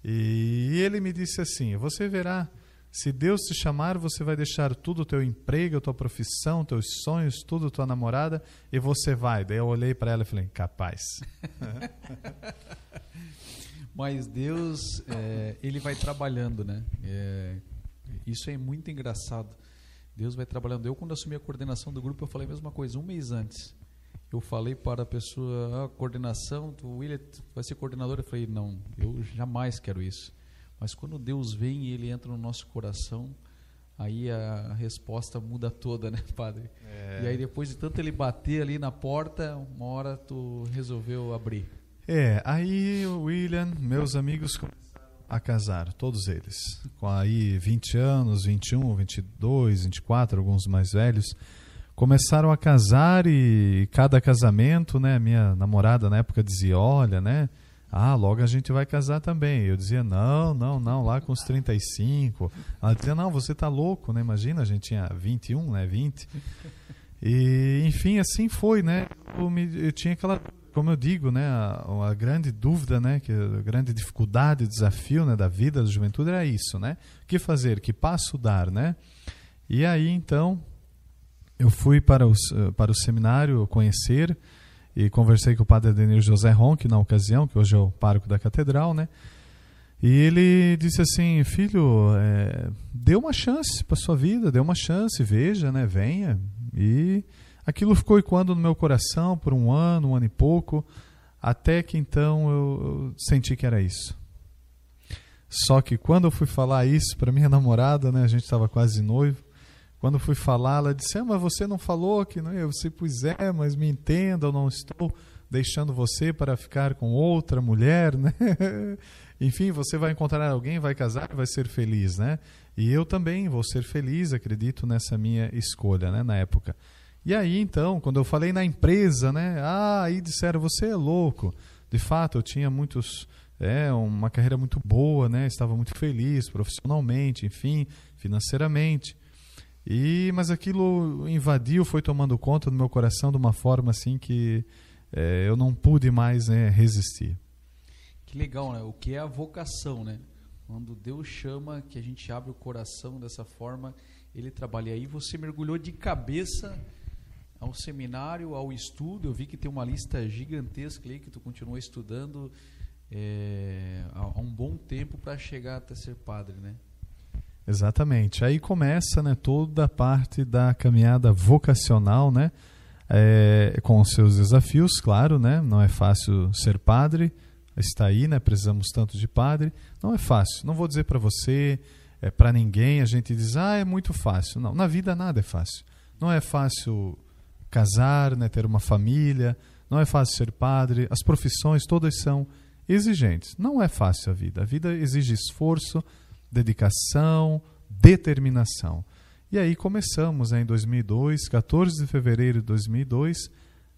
E, e ele me disse assim, você verá, se Deus te chamar, você vai deixar tudo o teu emprego, a tua profissão, teus sonhos, tudo tua namorada, e você vai. Daí eu olhei para ela e falei, capaz. Mas Deus, é, ele vai trabalhando, né? É, isso é muito engraçado. Deus vai trabalhando. Eu, quando assumi a coordenação do grupo, eu falei a mesma coisa, um mês antes. Eu falei para a pessoa, ah, coordenação, o William vai ser coordenador. Eu falei, não, eu jamais quero isso. Mas quando Deus vem e ele entra no nosso coração, aí a resposta muda toda, né, padre? É. E aí depois de tanto ele bater ali na porta, uma hora tu resolveu abrir. É, aí o William, meus amigos a casar, todos eles, com aí 20 anos, 21, 22, 24, alguns mais velhos, começaram a casar e cada casamento, né, minha namorada na época dizia, olha, né, ah, logo a gente vai casar também. Eu dizia, não, não, não, lá com os 35. Ela dizia, não, você tá louco, né, imagina, a gente tinha 21, né, 20. E, enfim, assim foi, né, eu, me, eu tinha aquela como eu digo, né, a, a, grande dúvida, né, que a grande dificuldade, desafio, né, da vida da juventude era isso, né? O que fazer? Que passo dar, né? E aí então eu fui para, os, para o seminário conhecer e conversei com o padre Adenir José Ronque na ocasião, que hoje é o pároco da catedral, né? E ele disse assim, filho, é, dê uma chance para sua vida, dê uma chance, veja, né, venha. E Aquilo ficou ecoando no meu coração por um ano, um ano e pouco, até que então eu, senti que era isso. Só que quando eu fui falar isso para minha namorada, né, a gente estava quase noivo, quando eu fui falar, ela disse: ah, Mas você não falou que não é? Eu disse: Pois é, mas me entenda, eu não estou deixando você para ficar com outra mulher, né? Enfim, você vai encontrar alguém, vai casar vai ser feliz, né? E eu também vou ser feliz, acredito nessa minha escolha, né? Na época. E aí, então, quando eu falei na empresa, né? Ah, aí disseram, você é louco. De fato, eu tinha muitos. É, uma carreira muito boa, né? Estava muito feliz profissionalmente, enfim, financeiramente. E mas aquilo invadiu, foi tomando conta do meu coração de uma forma assim que é, eu não pude mais né, resistir. Que legal, né? O que é a vocação, né? Quando Deus chama, que a gente abre o coração dessa forma, Ele trabalha. E aí você mergulhou de cabeça ao seminário, ao estudo. Eu vi que tem uma lista gigantesca aí que tu continua estudando é, há um bom tempo para chegar até ser padre, né? Exatamente. Aí começa, né, toda a parte da caminhada vocacional, né, é, com os seus desafios, claro, né. Não é fácil ser padre. Está aí, né? Precisamos tanto de padre. Não é fácil. Não vou dizer para você, é para ninguém. A gente diz, ah, é muito fácil. Não, na vida nada é fácil. Não é fácil casar, né, ter uma família, não é fácil ser padre, as profissões todas são exigentes. Não é fácil a vida. A vida exige esforço, dedicação, determinação. E aí começamos né, em 2002, 14 de fevereiro de 2002,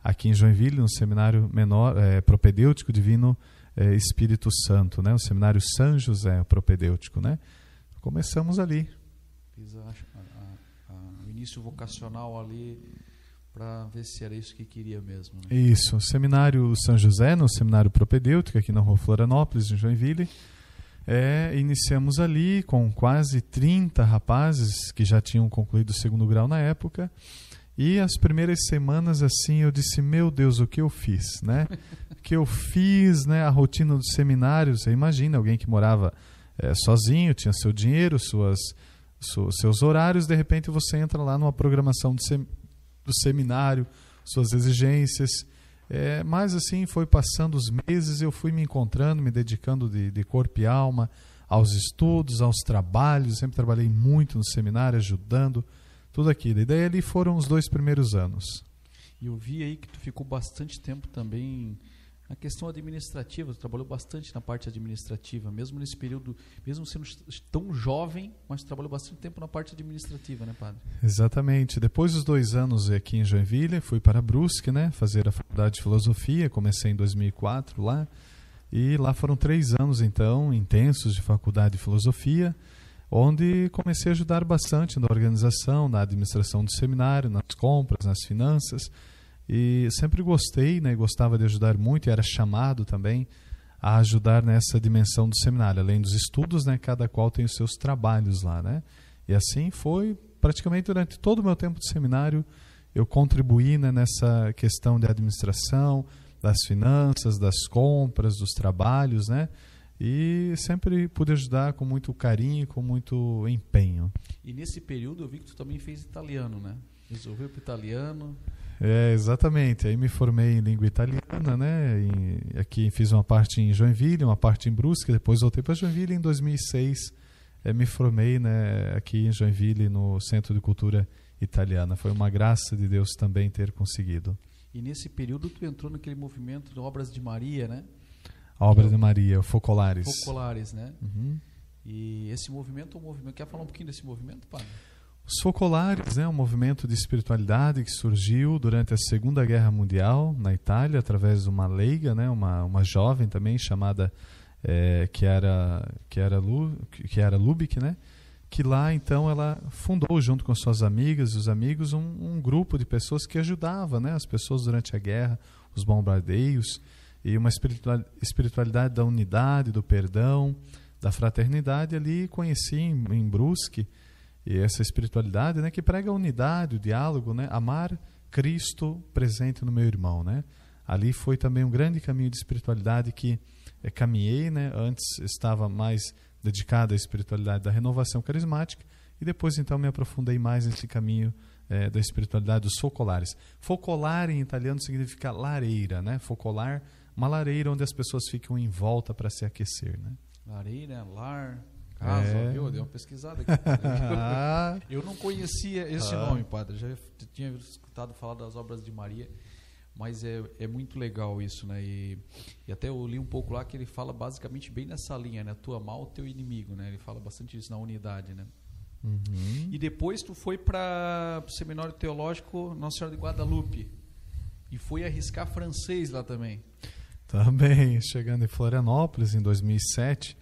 aqui em Joinville, no seminário menor é, propedêutico divino é, Espírito Santo, né? O seminário São José propedêutico, né? Começamos ali. Fiz a, a, a, o início vocacional ali para ver se era isso que queria mesmo. Né? Isso, seminário São José, no seminário propedêutico aqui na Rua Florianópolis, em Joinville. É, iniciamos ali com quase 30 rapazes que já tinham concluído o segundo grau na época. E as primeiras semanas assim eu disse, meu Deus, o que eu fiz, né? O que eu fiz, né? A rotina do seminário, você imagina alguém que morava é, sozinho, tinha seu dinheiro, suas, su, seus horários, de repente você entra lá numa programação sem, do seminário, suas exigências. É, mas assim foi passando os meses, eu fui me encontrando, me dedicando de, de corpo e alma aos estudos, aos trabalhos. Sempre trabalhei muito no seminário, ajudando tudo aquilo. E daí ali foram os dois primeiros anos. E eu vi aí que tu ficou bastante tempo também na questão administrativa, tu trabalhou bastante na parte administrativa, mesmo nesse período, mesmo sendo tão jovem, mas trabalhou bastante tempo na parte administrativa, né, padre? Exatamente. Depois dos dois anos aqui em Joinville, fui para Brusque, né, fazer a faculdade de filosofia, comecei em 2004 lá, e lá foram três anos, então, intensos de faculdade de filosofia, onde comecei a ajudar bastante na organização, na administração do seminário, nas compras, nas finanças. E sempre gostei, né, gostava de ajudar muito e era chamado também a ajudar nessa dimensão do seminário. Além dos estudos, né, cada qual tem os seus trabalhos lá. Né? E assim foi praticamente durante todo o meu tempo de seminário, eu contribuí né, nessa questão de administração, das finanças, das compras, dos trabalhos, né? e sempre pude ajudar com muito carinho, com muito empenho. E nesse período eu vi que tu também fez italiano, né? Resolveu para italiano. É, exatamente. Aí me formei em língua italiana, né? E aqui fiz uma parte em Joinville, uma parte em Brusque, depois voltei para Joinville em 2006. É, me formei, né, aqui em Joinville no Centro de Cultura Italiana. Foi uma graça de Deus também ter conseguido. E nesse período tu entrou naquele movimento de Obras de Maria, né? A obra de Maria, o Focolares. Focolares, né? Uhum. E esse movimento é um movimento. Quer falar um pouquinho desse movimento, padre? Os Focolares né, um movimento de espiritualidade que surgiu durante a Segunda Guerra Mundial na Itália, através de uma leiga, né, uma, uma jovem também chamada é, que era que era Lu, que era Lubick, né? Que lá então ela fundou junto com suas amigas e os amigos um, um grupo de pessoas que ajudava, né, as pessoas durante a guerra, os bombardeios e uma espiritualidade da unidade, do perdão, da fraternidade. Ali conheci em, em Brusque e essa espiritualidade, né, que prega a unidade, o diálogo, né, amar Cristo presente no meu irmão, né. Ali foi também um grande caminho de espiritualidade que é, caminhei, né. Antes estava mais dedicado à espiritualidade da renovação carismática e depois então me aprofundei mais nesse caminho é, da espiritualidade dos focolares. Focolare em italiano significa lareira, né? Focolar uma lareira onde as pessoas ficam em volta para se aquecer, né? Lareira, lar, casa, é. viu? Eu dei uma pesquisada aqui. eu não conhecia esse ah. nome, padre. Já tinha escutado falar das obras de Maria, mas é, é muito legal isso, né? E, e até eu li um pouco lá que ele fala basicamente bem nessa linha, né? Tua mal, teu inimigo, né? Ele fala bastante isso na unidade, né? Uhum. E depois tu foi para o seminário teológico Nossa Senhora de Guadalupe e foi arriscar francês lá também. Também, chegando em Florianópolis em 2007,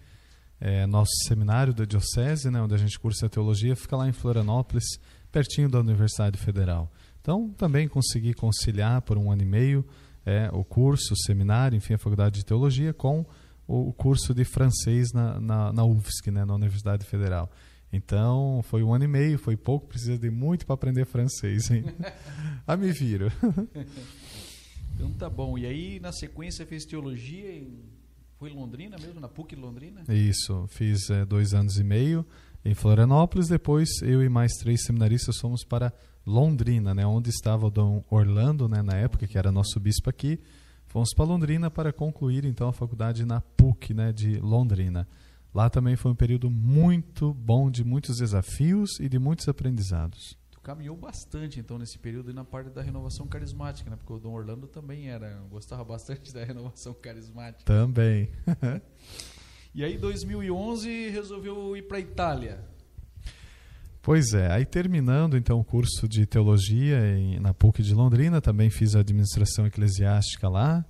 é, nosso seminário da Diocese, né, onde a gente cursa teologia, fica lá em Florianópolis, pertinho da Universidade Federal. Então, também consegui conciliar por um ano e meio é, o curso, o seminário, enfim, a faculdade de teologia, com o, curso de francês na, na, na UFSC, né, na Universidade Federal. Então, foi um ano e meio, foi pouco, precisa de muito para aprender francês. Hein? ah, me viro. Então tá bom. E aí, na sequência, fez teologia em... Foi em Londrina mesmo, na PUC Londrina? Isso, fiz é, dois anos e meio em Florianópolis. Depois, eu e mais três seminaristas fomos para Londrina, né, onde estava o Dom Orlando, né, na época, que era nosso bispo aqui. Fomos para Londrina para concluir então a faculdade na PUC né, de Londrina. Lá também foi um período muito bom, de muitos desafios e de muitos aprendizados caminhou bastante então nesse período na parte da renovação carismática, né? Porque o Dom Orlando também era, gostava bastante da renovação carismática. Também. e aí 2011 resolveu ir para a Itália. Pois é, aí terminando então o curso de teologia em, na PUC de Londrina, também fiz a administração eclesiástica lá.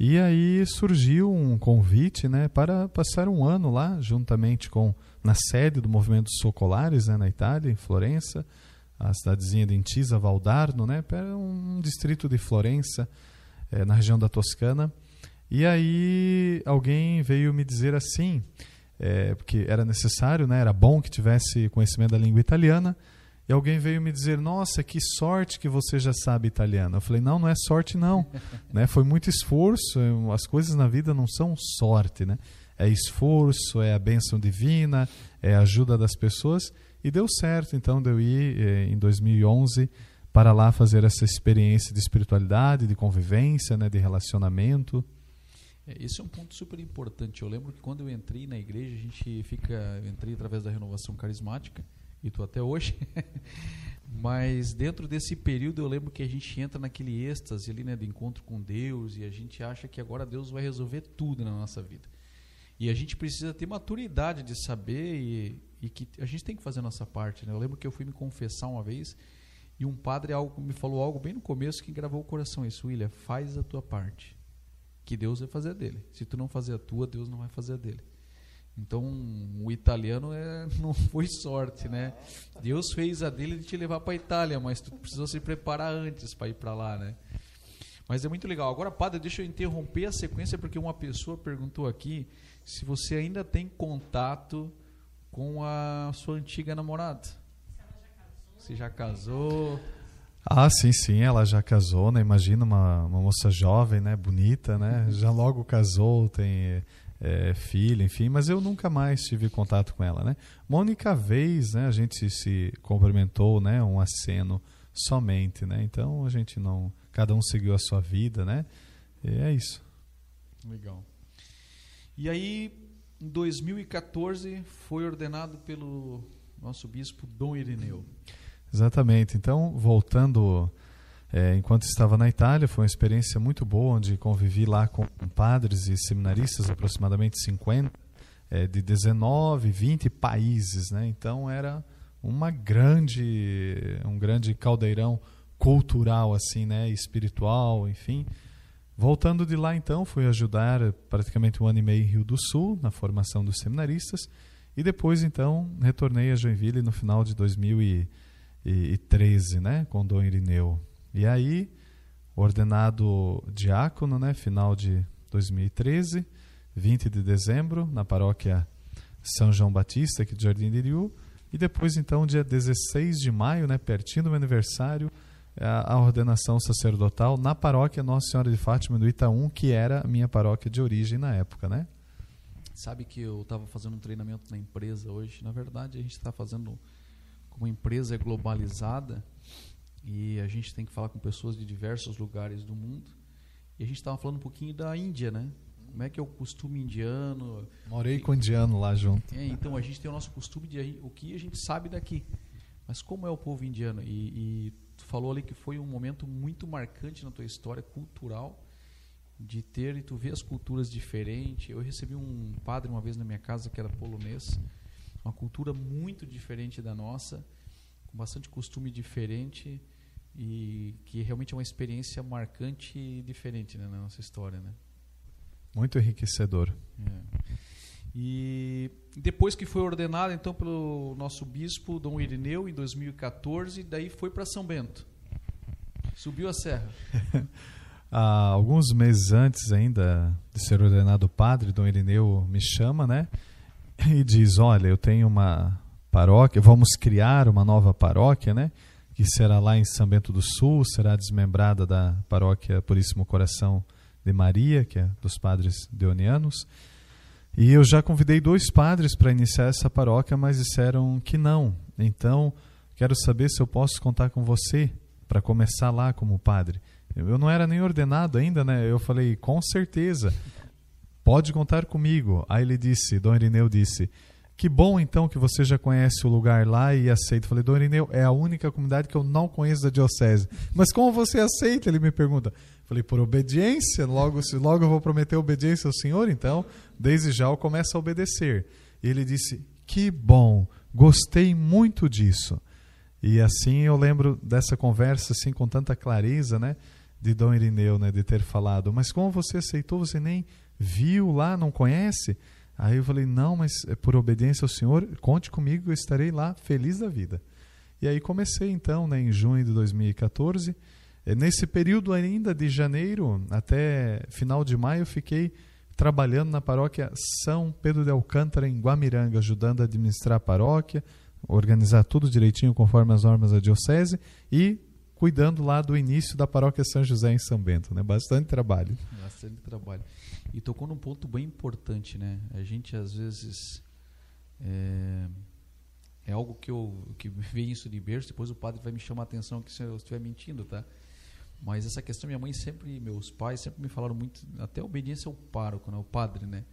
E aí surgiu um convite né, para passar um ano lá, juntamente com na sede do movimento Socolares, né, na Itália, em Florença, a cidadezinha de Intisa Valdarno, né, um distrito de Florença, é, na região da Toscana. E aí alguém veio me dizer assim, é, porque era necessário, né, era bom que tivesse conhecimento da língua italiana, e alguém veio me dizer: Nossa, que sorte que você já sabe italiano. Eu falei: Não, não é sorte, não. né? Foi muito esforço. As coisas na vida não são sorte. Né? É esforço, é a bênção divina, é a ajuda das pessoas. E deu certo, então, de eu ir eh, em 2011 para lá fazer essa experiência de espiritualidade, de convivência, né, de relacionamento. É, esse é um ponto super importante. Eu lembro que quando eu entrei na igreja, a gente fica, eu entrei através da renovação carismática e tu até hoje. Mas dentro desse período eu lembro que a gente entra naquele êxtase ali, né, de encontro com Deus e a gente acha que agora Deus vai resolver tudo na nossa vida. E a gente precisa ter maturidade de saber e, e que a gente tem que fazer a nossa parte. Né? Eu lembro que eu fui me confessar uma vez e um padre algo, me falou algo bem no começo que gravou o coração. Isso, William, faz a tua parte. Que Deus vai fazer a dele. Se tu não fazer a tua, Deus não vai fazer a dele. Então, o italiano é, não foi sorte, né? Deus fez a dele de te levar para a Itália, mas tu precisou se preparar antes para ir para lá, né? Mas é muito legal. Agora, padre, deixa eu interromper a sequência porque uma pessoa perguntou aqui se você ainda tem contato com a sua antiga namorada. Se já casou. Ah, sim, sim, ela já casou, né? Imagina uma, uma moça jovem, né? Bonita, né? Já logo casou, tem é, filha, enfim, mas eu nunca mais tive contato com ela, né? Uma única vez, né, a gente se cumprimentou, né, um aceno somente, né? Então a gente não, cada um seguiu a sua vida, né? E é isso. Legal. E aí, em 2014, foi ordenado pelo nosso bispo Dom Irineu. Exatamente. Então, voltando é, enquanto estava na Itália, foi uma experiência muito boa, onde convivi lá com padres e seminaristas, aproximadamente 50, é, de 19, 20 países. Né? Então era uma grande, um grande caldeirão cultural, assim, né? espiritual, enfim. Voltando de lá, então, fui ajudar praticamente um ano e meio em Rio do Sul, na formação dos seminaristas, e depois, então, retornei a Joinville no final de 2013, né? com Dom Irineu. E aí, ordenado diácono, né, final de 2013, 20 de dezembro, na paróquia São João Batista, aqui do Jardim de Iriú, e depois, então, dia 16 de maio, né, pertinho do meu aniversário, a, a ordenação sacerdotal na paróquia Nossa Senhora de Fátima do Itaú, que era a minha paróquia de origem na época, né? Sabe que eu estava fazendo um treinamento na empresa hoje. Na verdade, a gente está fazendo, como empresa é globalizada, e a gente tem que falar com pessoas de diversos lugares do mundo. E a gente estava falando um pouquinho da Índia, né? Como é que é o costume indiano? Morei com indiano lá junto. É, então a gente tem o nosso costume de o que a gente sabe daqui. Mas como é o povo indiano? E, e falou ali que foi um momento muito marcante na tua história cultural de ter e tu ver as culturas diferentes. Eu recebi um padre uma vez na minha casa que era polonês, uma cultura muito diferente da nossa, com bastante costume diferente e que realmente é uma experiência marcante e diferente né, na nossa história, né? Muito enriquecedor. É. E depois que foi ordenado então pelo nosso bispo Dom Irineu em 2014, daí foi para São Bento. Subiu a serra. Há alguns meses antes ainda de ser ordenado padre, Dom Irineu me chama, né? E diz: "Olha, eu tenho uma paróquia, vamos criar uma nova paróquia, né? que será lá em São Bento do Sul, será desmembrada da paróquia Puríssimo Coração de Maria, que é dos padres deonianos. E eu já convidei dois padres para iniciar essa paróquia, mas disseram que não. Então, quero saber se eu posso contar com você para começar lá como padre. Eu não era nem ordenado ainda, né? Eu falei, com certeza, pode contar comigo. Aí ele disse, Dom Irineu disse, que bom então que você já conhece o lugar lá e aceita. Falei, Dom Irineu, é a única comunidade que eu não conheço da diocese. Mas como você aceita? Ele me pergunta. Falei, por obediência, logo, logo eu vou prometer obediência ao Senhor, então, desde já eu começo a obedecer. E ele disse, que bom, gostei muito disso. E assim eu lembro dessa conversa assim com tanta clareza, né? de Dom Irineu, né, de ter falado, mas como você aceitou, você nem viu lá, não conhece? Aí eu falei, não, mas é por obediência ao Senhor, conte comigo, eu estarei lá feliz da vida. E aí comecei então, né, em junho de 2014. É, nesse período ainda de janeiro até final de maio, fiquei trabalhando na paróquia São Pedro de Alcântara, em Guamiranga, ajudando a administrar a paróquia, organizar tudo direitinho conforme as normas da diocese e cuidando lá do início da paróquia São José em São Bento, né? Bastante trabalho. Bastante trabalho. E tocou num ponto bem importante, né? A gente às vezes é, é algo que eu que vem isso de berço, depois o padre vai me chamar a atenção que se eu estiver mentindo, tá? Mas essa questão minha mãe sempre, meus pais sempre me falaram muito, até obediência ao pároco, né? O padre, né?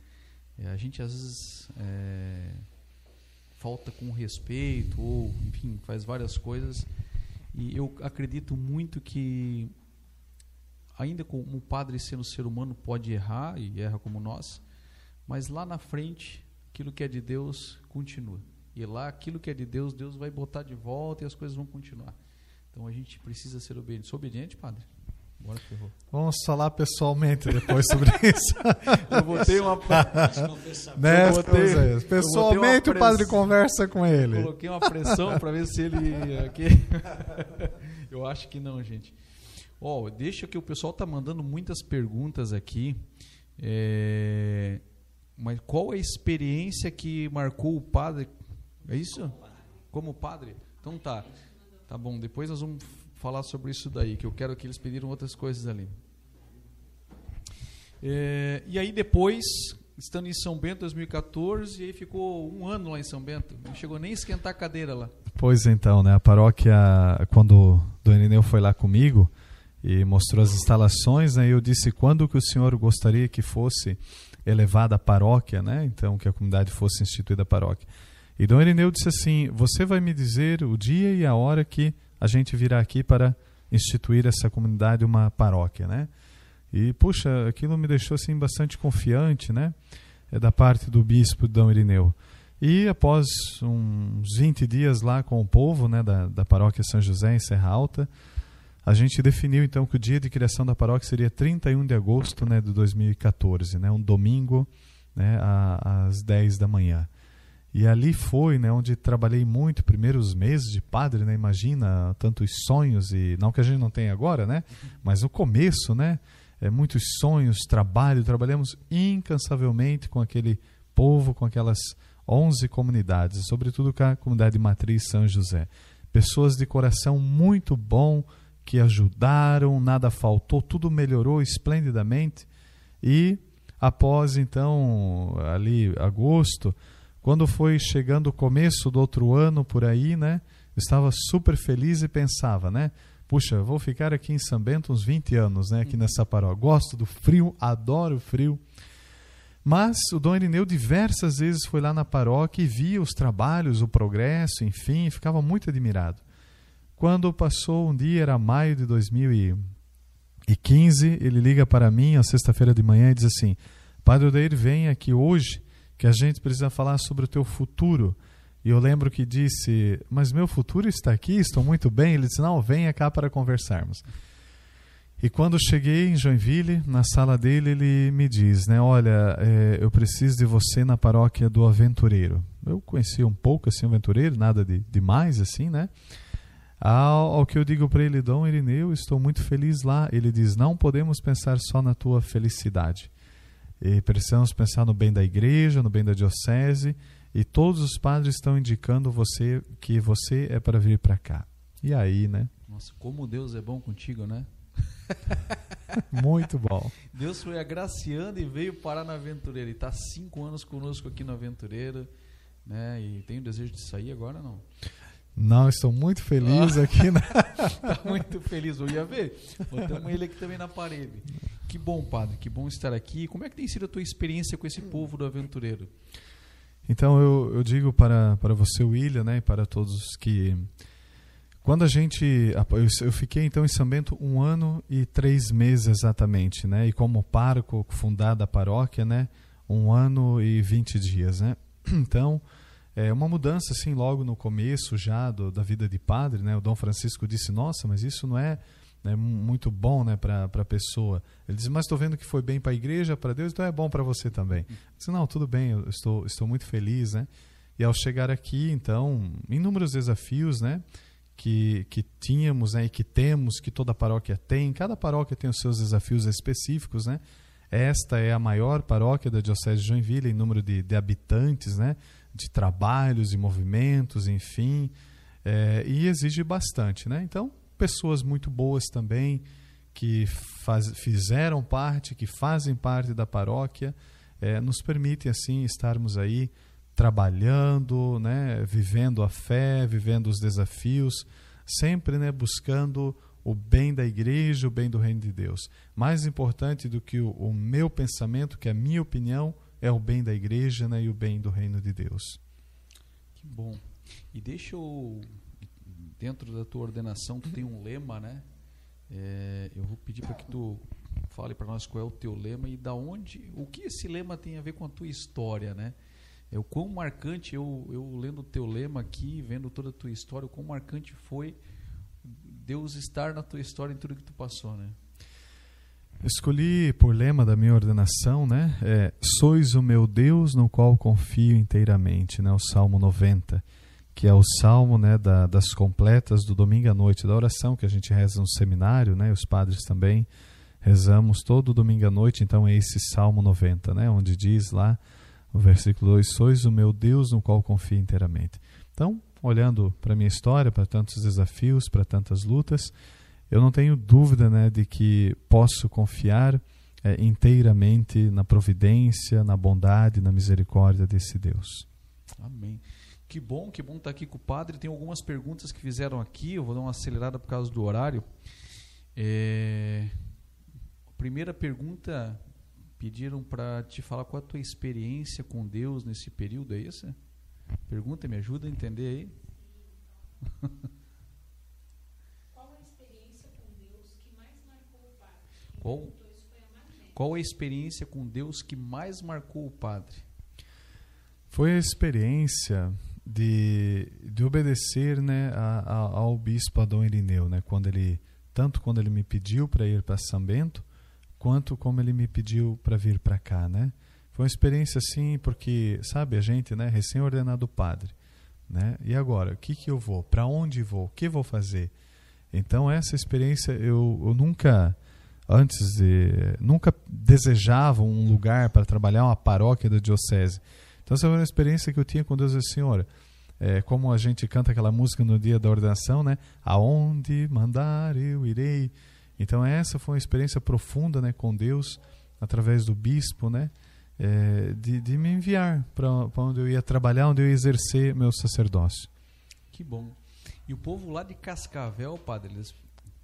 É, a gente às vezes é, falta com respeito ou, enfim, faz várias coisas e eu acredito muito que ainda como o padre sendo ser humano pode errar e erra como nós, mas lá na frente aquilo que é de Deus continua. E lá aquilo que é de Deus, Deus vai botar de volta e as coisas vão continuar. Então a gente precisa ser obediente. Sou obediente, padre? Bora, ferrou. Vamos falar pessoalmente depois sobre isso. eu botei uma. né, botei, pessoalmente o padre conversa com ele. Eu coloquei uma pressão para ver se ele. Eu acho que não, gente. Oh, deixa que o pessoal tá mandando muitas perguntas aqui. É, mas qual a experiência que marcou o padre? É isso? Como padre? Então tá. Tá bom, depois nós vamos falar sobre isso daí, que eu quero que eles pediram outras coisas ali. É, e aí depois, estando em São Bento 2014, e aí ficou um ano lá em São Bento. Não chegou nem a esquentar a cadeira lá. Pois então, né? A paróquia, quando o Dom Irineu foi lá comigo, e mostrou as instalações, né? Eu disse quando que o senhor gostaria que fosse elevada a paróquia, né? Então que a comunidade fosse instituída a paróquia. E Dom Irineu disse assim: "Você vai me dizer o dia e a hora que a gente virá aqui para instituir essa comunidade uma paróquia, né?" E puxa, aquilo me deixou assim bastante confiante, né? É da parte do bispo Dom Irineu. E após uns 20 dias lá com o povo, né, da, da paróquia São José em Serra Alta, a gente definiu então que o dia de criação da paróquia seria 31 de agosto né, de 2014, né, um domingo né, às 10 da manhã. E ali foi né, onde trabalhei muito, primeiros meses de padre, né, imagina tantos sonhos, e não que a gente não tenha agora, né, mas no começo, né, é, muitos sonhos, trabalho, trabalhamos incansavelmente com aquele povo, com aquelas 11 comunidades, sobretudo com a comunidade matriz São José. Pessoas de coração muito bom, que ajudaram, nada faltou, tudo melhorou esplendidamente. E após então, ali agosto, quando foi chegando o começo do outro ano por aí, né? Eu estava super feliz e pensava, né? Puxa, vou ficar aqui em São Bento uns 20 anos, né? Aqui nessa paróquia. Gosto do frio, adoro o frio. Mas o Dom Irineu diversas vezes foi lá na paróquia e via os trabalhos, o progresso, enfim, ficava muito admirado. Quando passou um dia, era maio de 2015, ele liga para mim, a sexta-feira de manhã, e diz assim: Padre Odeir, vem aqui hoje que a gente precisa falar sobre o teu futuro. E eu lembro que disse: Mas meu futuro está aqui, estou muito bem. Ele disse: Não, venha cá para conversarmos. E quando cheguei em Joinville, na sala dele, ele me diz, né, olha, é, eu preciso de você na paróquia do Aventureiro. Eu conhecia um pouco assim o Aventureiro, nada de demais assim, né? Ao, ao que eu digo para ele, Dom Irineu, estou muito feliz lá. Ele diz: não podemos pensar só na tua felicidade. E precisamos pensar no bem da igreja, no bem da diocese. E todos os padres estão indicando você que você é para vir para cá. E aí, né? Nossa, como Deus é bom contigo, né? Muito bom. Deus foi agraciando e veio parar na Aventureira. E está cinco anos conosco aqui na Aventureira. Né? E tem o desejo de sair agora, não? Não, estou muito feliz ah, aqui. Está muito feliz. Eu ia ver. Botamos ele aqui também na parede. Que bom, padre. Que bom estar aqui. Como é que tem sido a tua experiência com esse povo do aventureiro? Então, eu, eu digo para, para você, William, né, e para todos que... Quando a gente... Eu, fiquei, então, em São Bento um ano e três meses exatamente, né? E como pároco fundada a paróquia, né? Um ano e vinte dias, né? Então é uma mudança assim logo no começo já do, da vida de padre, né? O Dom Francisco disse: "Nossa, mas isso não é né, muito bom né, para a pessoa. Ele diz, mas estou vendo que foi bem para a igreja, para Deus, então é bom para você também. Eu disse, não, tudo bem, eu estou, estou muito feliz. Né? E ao chegar aqui, então, inúmeros desafios né, que, que tínhamos né, e que temos, que toda paróquia tem. Cada paróquia tem os seus desafios específicos. Né? Esta é a maior paróquia da Diocese de Joinville em número de, de habitantes, né? de trabalhos e movimentos, enfim, é, e exige bastante. Né? Então, pessoas muito boas também, que faz, fizeram parte, que fazem parte da paróquia, é, nos permitem assim estarmos aí trabalhando, né, vivendo a fé, vivendo os desafios, sempre né, buscando o bem da igreja, o bem do reino de Deus. Mais importante do que o, o meu pensamento, que é a minha opinião, é o bem da igreja né, e o bem do reino de Deus. Que bom. E deixa eu, dentro da tua ordenação, tu tem um lema, né? É, eu vou pedir para que tu fale para nós qual é o teu lema e da onde, o que esse lema tem a ver com a tua história, né? É o quão marcante eu, eu lendo o teu lema aqui, vendo toda a tua história, o quão marcante foi Deus estar na tua história em tudo que tu passou, né? Escolhi por lema da minha ordenação, né? É, Sois o meu Deus no qual confio inteiramente, né? O Salmo 90, que é o salmo, né, da, das completas do domingo à noite, da oração que a gente reza no seminário, né? Os padres também rezamos todo domingo à noite, então é esse Salmo 90, né? Onde diz lá, o versículo 2, Sois o meu Deus no qual confio inteiramente. Então, olhando para a minha história, para tantos desafios, para tantas lutas, eu não tenho dúvida né, de que posso confiar é, inteiramente na providência, na bondade, na misericórdia desse Deus. Amém. Que bom, que bom estar aqui com o padre. Tem algumas perguntas que fizeram aqui, eu vou dar uma acelerada por causa do horário. É... Primeira pergunta, pediram para te falar qual a tua experiência com Deus nesse período, é isso? Pergunta, me ajuda a entender aí. Qual a experiência com Deus que mais marcou o padre? Qual, qual a experiência com Deus que mais marcou o padre? Foi a experiência de, de obedecer né, a, a, ao bispo Adão Irineu, né, quando ele, tanto quando ele me pediu para ir para São Bento, quanto como ele me pediu para vir para cá. Né? Foi uma experiência assim, porque, sabe, a gente, né, recém-ordenado padre, né? E agora, o que, que eu vou? Para onde vou? O que vou fazer? Então, essa experiência eu, eu nunca, antes de. nunca desejava um lugar para trabalhar, uma paróquia da diocese. Então, essa foi uma experiência que eu tinha com Deus e Senhor. É, como a gente canta aquela música no dia da ordenação, né? Aonde mandar eu irei. Então, essa foi uma experiência profunda né, com Deus, através do bispo, né? É, de, de me enviar para onde eu ia trabalhar, onde eu ia exercer meu sacerdócio. Que bom. E o povo lá de Cascavel, padre, eles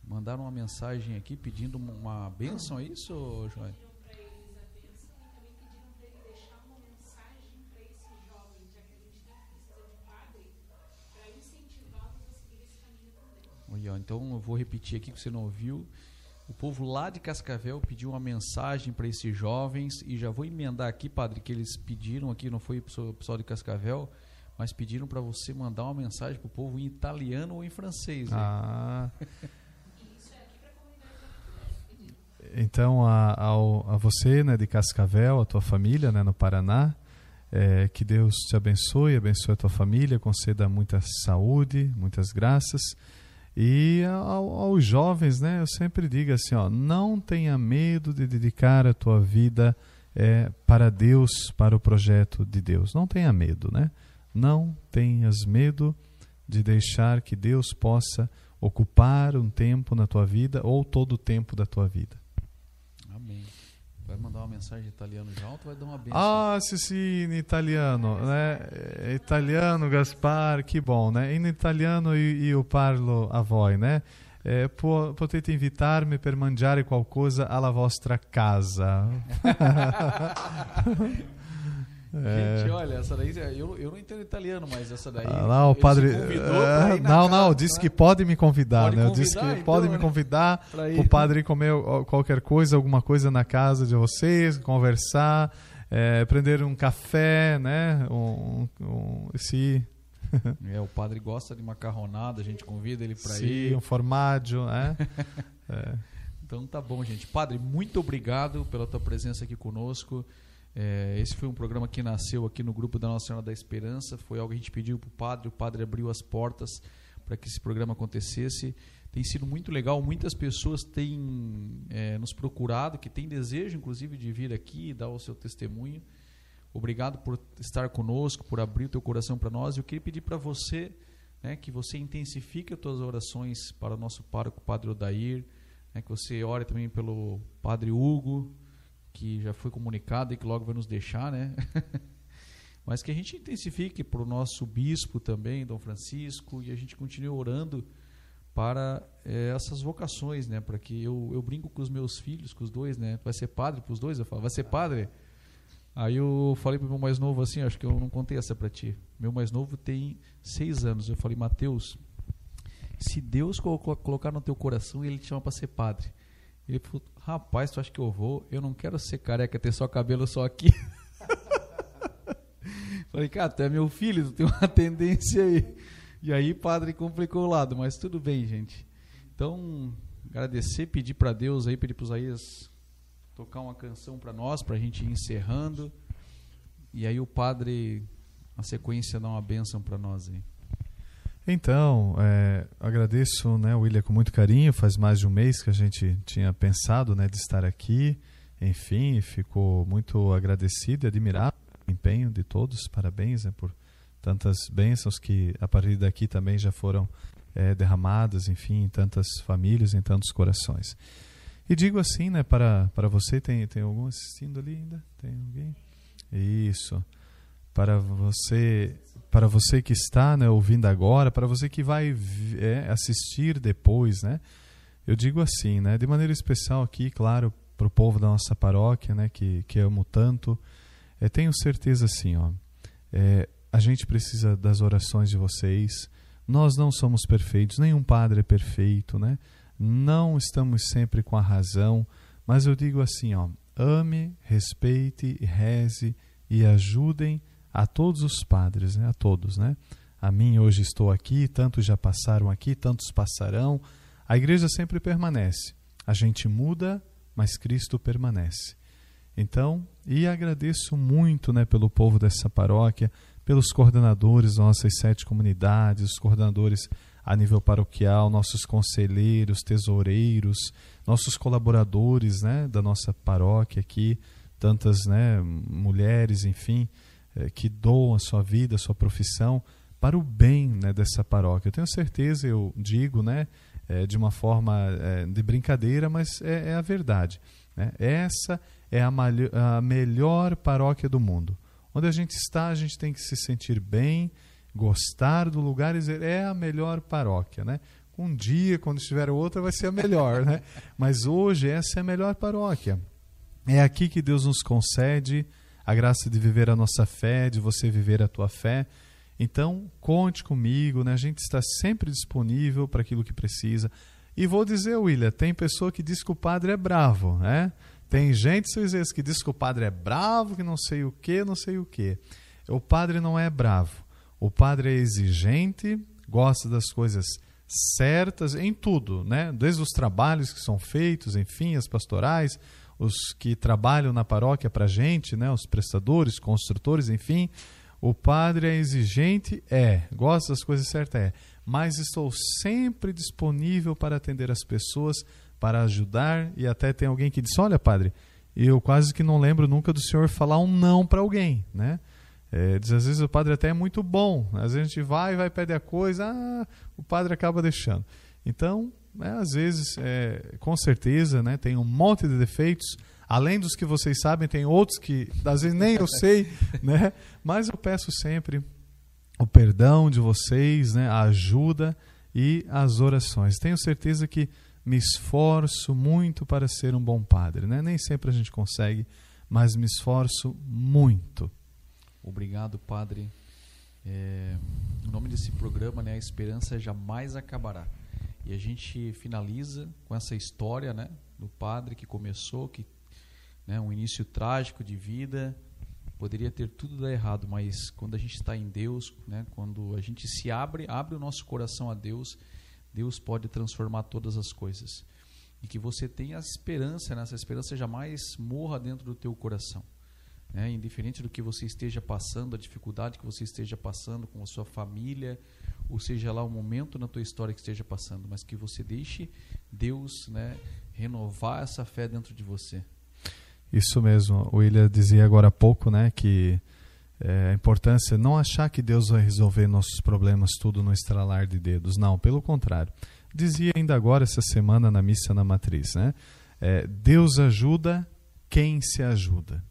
mandaram uma mensagem aqui pedindo uma- uma bênção, é isso, João? Pediram para eles a bênção e também pediram para ele deixar uma mensagem para esses jovens, já que a gente tanto precisa de padre, para incentivá-los a seguir esse caminho Olha, ó, então eu vou repetir aqui que você não ouviu. O povo lá de Cascavel pediu uma mensagem para esses jovens e já vou emendar aqui, padre, que eles pediram aqui, não foi o pessoal de Cascavel, mas pediram para você mandar uma mensagem para o povo em italiano ou em francês. hein? Ah, então, a, a você né, de Cascavel, a tua família né, no Paraná, é, que Deus te abençoe, abençoe a tua família, conceda muita saúde, muitas graças. E ao- aos jovens, né, eu sempre digo assim, ó, não tenha medo de dedicar a tua vida é, para Deus, para o projeto de Deus. Não tenha medo, né? Não tenhas medo de deixar que Deus possa ocupar um tempo na tua vida ou todo o tempo da tua vida. Vai mandar uma mensagem em italiano já ou tu vai dar uma bênção? Ah, in italiano, né? Italiano, Gaspar, que bom, né? In italiano io, io parlo a voi, né? Può- potete invitarmi per mangiare qualcosa alla vostra casa. É. Gente, olha, essa daí, eu, eu não entendo italiano, mas essa daí. Ah, lá o padre. ir na não, casa, não, disse né? que pode me convidar, Pode né? Eu disse que convidar, então, pode me né? convidar ir. o padre comer qualquer coisa, alguma coisa na casa de vocês, conversar, eh, prender um café, né? Um, um, se, É, o padre gosta de macarronada, a gente convida ele para Sim, ir. um formaggio, é? É. Então tá bom, gente. Padre, muito obrigado pela tua presença aqui conosco. É, esse foi um programa que nasceu aqui no grupo da Nossa Senhora da Esperança. Foi algo que a gente pediu para o padre, o padre abriu as portas para que esse programa acontecesse. Tem sido muito legal, muitas pessoas têm é, nos procurado, que têm desejo, inclusive, de vir aqui e dar o seu testemunho. Obrigado por estar conosco, por abrir o teu coração para nós. Eu queria pedir para você né, que você intensifique as tuas orações para o nosso pároco, Padre Odair, né, que você ore também pelo Padre Hugo, que já foi comunicado e que logo vai nos deixar, né? Mas que a gente intensifique para o nosso bispo também, Dom Francisco, e a gente continue orando para é, essas vocações, né? Para que eu, eu brinco com os meus filhos, com os dois, né? Vai ser padre para os dois? Eu falo, vai ser padre? Aí eu falei para o meu mais novo assim, acho que eu não contei essa para ti. Meu mais novo tem seis anos. Eu falei, Mateus, se Deus colocar no teu coração, ele te chama para ser padre. Ele falou, rapaz, tu acha que eu vou? Eu não quero ser careca, ter só cabelo só aqui. falei, cara, tu é meu filho, tu tem uma tendência aí. E aí, padre complicou o lado, mas tudo bem, gente. Então, agradecer, pedir para Deus aí, pedir para Isaías tocar uma canção para nós, para a gente ir encerrando. E aí o padre, na sequência, dá uma bênção para nós aí. Então, é, agradeço, né, William, com muito carinho. Faz mais de um mês que a gente tinha pensado, né, de estar aqui. Enfim, ficou muito agradecido e admirado o empenho de todos. Parabéns né, por tantas bênçãos que a partir daqui também já foram é, derramadas, enfim, em tantas famílias, em tantos corações. E digo assim, né, para, para você, tem, tem algum assistindo ali ainda? Tem alguém? Isso. Para você para você que está né, ouvindo agora, para você que vai é, assistir depois, né? Eu digo assim, né? De maneira especial aqui, claro, para o povo da nossa paróquia, né? Que, que amo tanto. É, tenho certeza assim, ó. É, a gente precisa das orações de vocês. Nós não somos perfeitos, nenhum padre é perfeito, né? Não estamos sempre com a razão, mas eu digo assim, ó, ame, respeite, reze e ajudem a todos os padres, né? a todos, né? A mim hoje estou aqui, tantos já passaram aqui, tantos passarão. A igreja sempre permanece. A gente muda, mas Cristo permanece. Então, e agradeço muito, né, pelo povo dessa paróquia, pelos coordenadores nossas sete comunidades, os coordenadores a nível paroquial, nossos conselheiros, tesoureiros, nossos colaboradores, né, da nossa paróquia aqui, tantas, né, mulheres, enfim, é, que doam a sua vida, a sua profissão para o bem né, dessa paróquia. Eu tenho certeza, eu digo, né, é, de uma forma é, de brincadeira, mas é, é a verdade. Né? Essa é a, a melhor paróquia do mundo. Onde a gente está, a gente tem que se sentir bem, gostar do lugar e dizer é a melhor paróquia, né? Um dia, quando estiver outra, vai ser a melhor, né? Mas hoje essa é a melhor paróquia. É aqui que Deus nos concede a graça de viver a nossa fé, de você viver a tua fé. Então, conte comigo, né? a gente está sempre disponível para aquilo que precisa. E vou dizer, William, tem pessoa que diz que o padre é bravo, né? Tem gente, seus vezes, que diz que o padre é bravo, que não sei o que, não sei o que. O padre não é bravo. O padre é exigente, gosta das coisas certas em tudo, né? Desde os trabalhos que são feitos, enfim, as pastorais, os que trabalham na paróquia para a gente, né, os prestadores, construtores, enfim. O padre é exigente? É. Gosta das coisas certas? É. Mas estou sempre disponível para atender as pessoas, para ajudar. E até tem alguém que diz: Olha, padre, eu quase que não lembro nunca do senhor falar um não para alguém, né? É, diz, às vezes o padre até é muito bom, às vezes a gente vai, vai pedir a coisa, ah, o padre acaba deixando. Então, é, às vezes, é, com certeza, né, tem um monte de defeitos. Além dos que vocês sabem, tem outros que às vezes nem eu sei, né? Mas eu peço sempre o perdão de vocês, né, a ajuda e as orações. Tenho certeza que me esforço muito para ser um bom padre, né? Nem sempre a gente consegue, mas me esforço muito. Obrigado, padre. É, o nome desse programa, né, a esperança jamais acabará. E a gente finaliza com essa história né, do padre que começou, que né, um início trágico de vida, poderia ter tudo dado errado, mas quando a gente está em Deus, né, quando a gente se abre, abre o nosso coração a Deus, Deus pode transformar todas as coisas. e que você tenha esperança, né? essa esperança jamais morra dentro do teu coração. Né? Indiferente do que você esteja passando, a dificuldade que você esteja passando com a sua família, ou seja lá o momento na tua história que esteja passando, mas que você deixe Deus né, renovar essa fé dentro de você. Isso mesmo. O William dizia agora há pouco, né, que é, a importância não achar que Deus vai resolver nossos problemas tudo no estralar de dedos. Não, pelo contrário. Dizia ainda agora essa semana na missa na matriz, né? É, Deus ajuda quem se ajuda,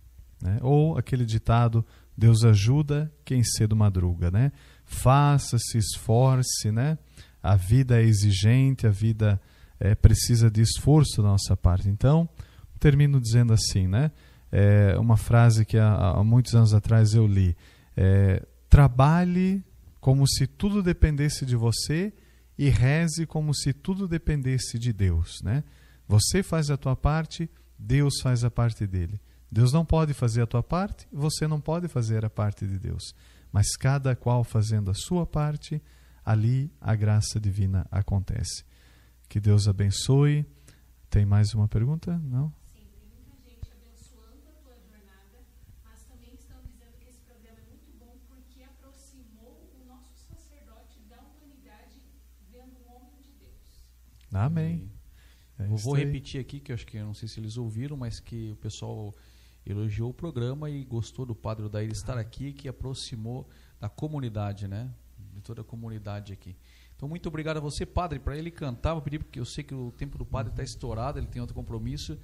né? Ou aquele ditado Deus ajuda quem cedo madruga, né? Faça, se esforce, né? A vida é exigente, a vida é, precisa de esforço da nossa parte. Então, termino dizendo assim, né? É uma frase que há, há muitos anos atrás eu li. É, trabalhe como se tudo dependesse de você e reze como se tudo dependesse de Deus, né? Você faz a tua parte, Deus faz a parte dele. Deus não pode fazer a tua parte, você não pode fazer a parte de Deus. Mas cada qual fazendo a sua parte, ali a graça divina acontece. Que Deus abençoe. Tem mais uma pergunta? Não? Sim, tem muita gente abençoando a tua jornada, mas também estão dizendo que esse programa muito bom porque aproximou o nosso sacerdote da humanidade vendo homem de Deus. Amém. É Vou, repetir aqui, que eu acho que eu não sei se eles ouviram, mas que o pessoal elogiou o programa e gostou do Padre Odair estar aqui, que aproximou da comunidade, né? De toda a comunidade aqui. Então, muito obrigado a você, Padre. Para ele cantar, vou pedir, porque eu sei que o tempo do Padre está estourado, ele tem outro compromisso.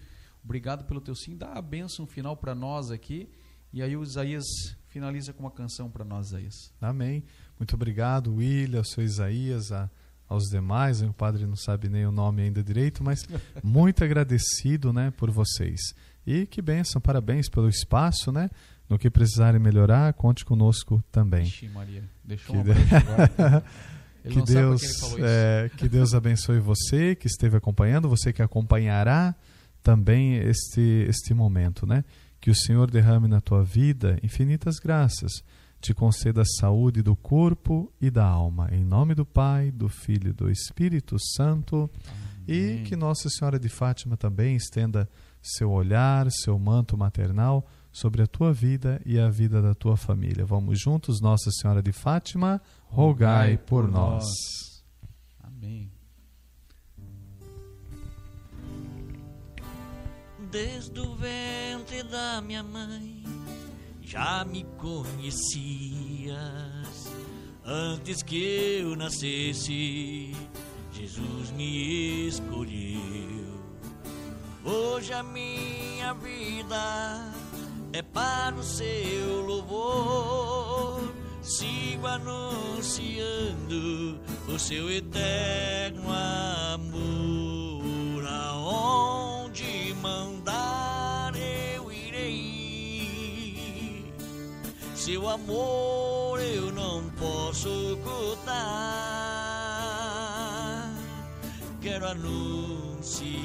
Obrigado pelo teu sim. Dá a bênção final para nós aqui. E aí o Isaías finaliza com uma canção para nós, Isaías. Amém. Muito obrigado, William, ao seu Isaías, a, aos demais. O padre não sabe nem o nome ainda direito, mas muito agradecido né, por vocês. E que bênção, parabéns pelo espaço, né? No que precisarem melhorar, conte conosco também. Ixi, Maria. Deixou Que um de- agora. Que Deus, é, que Deus abençoe você que esteve acompanhando, você que acompanhará também este este momento, né? Que o Senhor derrame na tua vida infinitas graças, te conceda a saúde do corpo e da alma, em nome do Pai, do Filho e do Espírito Santo, e Amém. que Nossa Senhora de Fátima também estenda seu olhar, seu manto maternal sobre a tua vida e a vida da tua família. Vamos juntos, Nossa Senhora de Fátima, rogai por nós. Amém. Desde o ventre da minha mãe já me conhecias. Antes que eu nascesse, Jesus me escolheu. Hoje a minha vida é para o seu louvor. Sigo anunciando o seu eterno amor. Aonde mandar eu irei. Seu amor eu não posso ocultar. Quero anunciar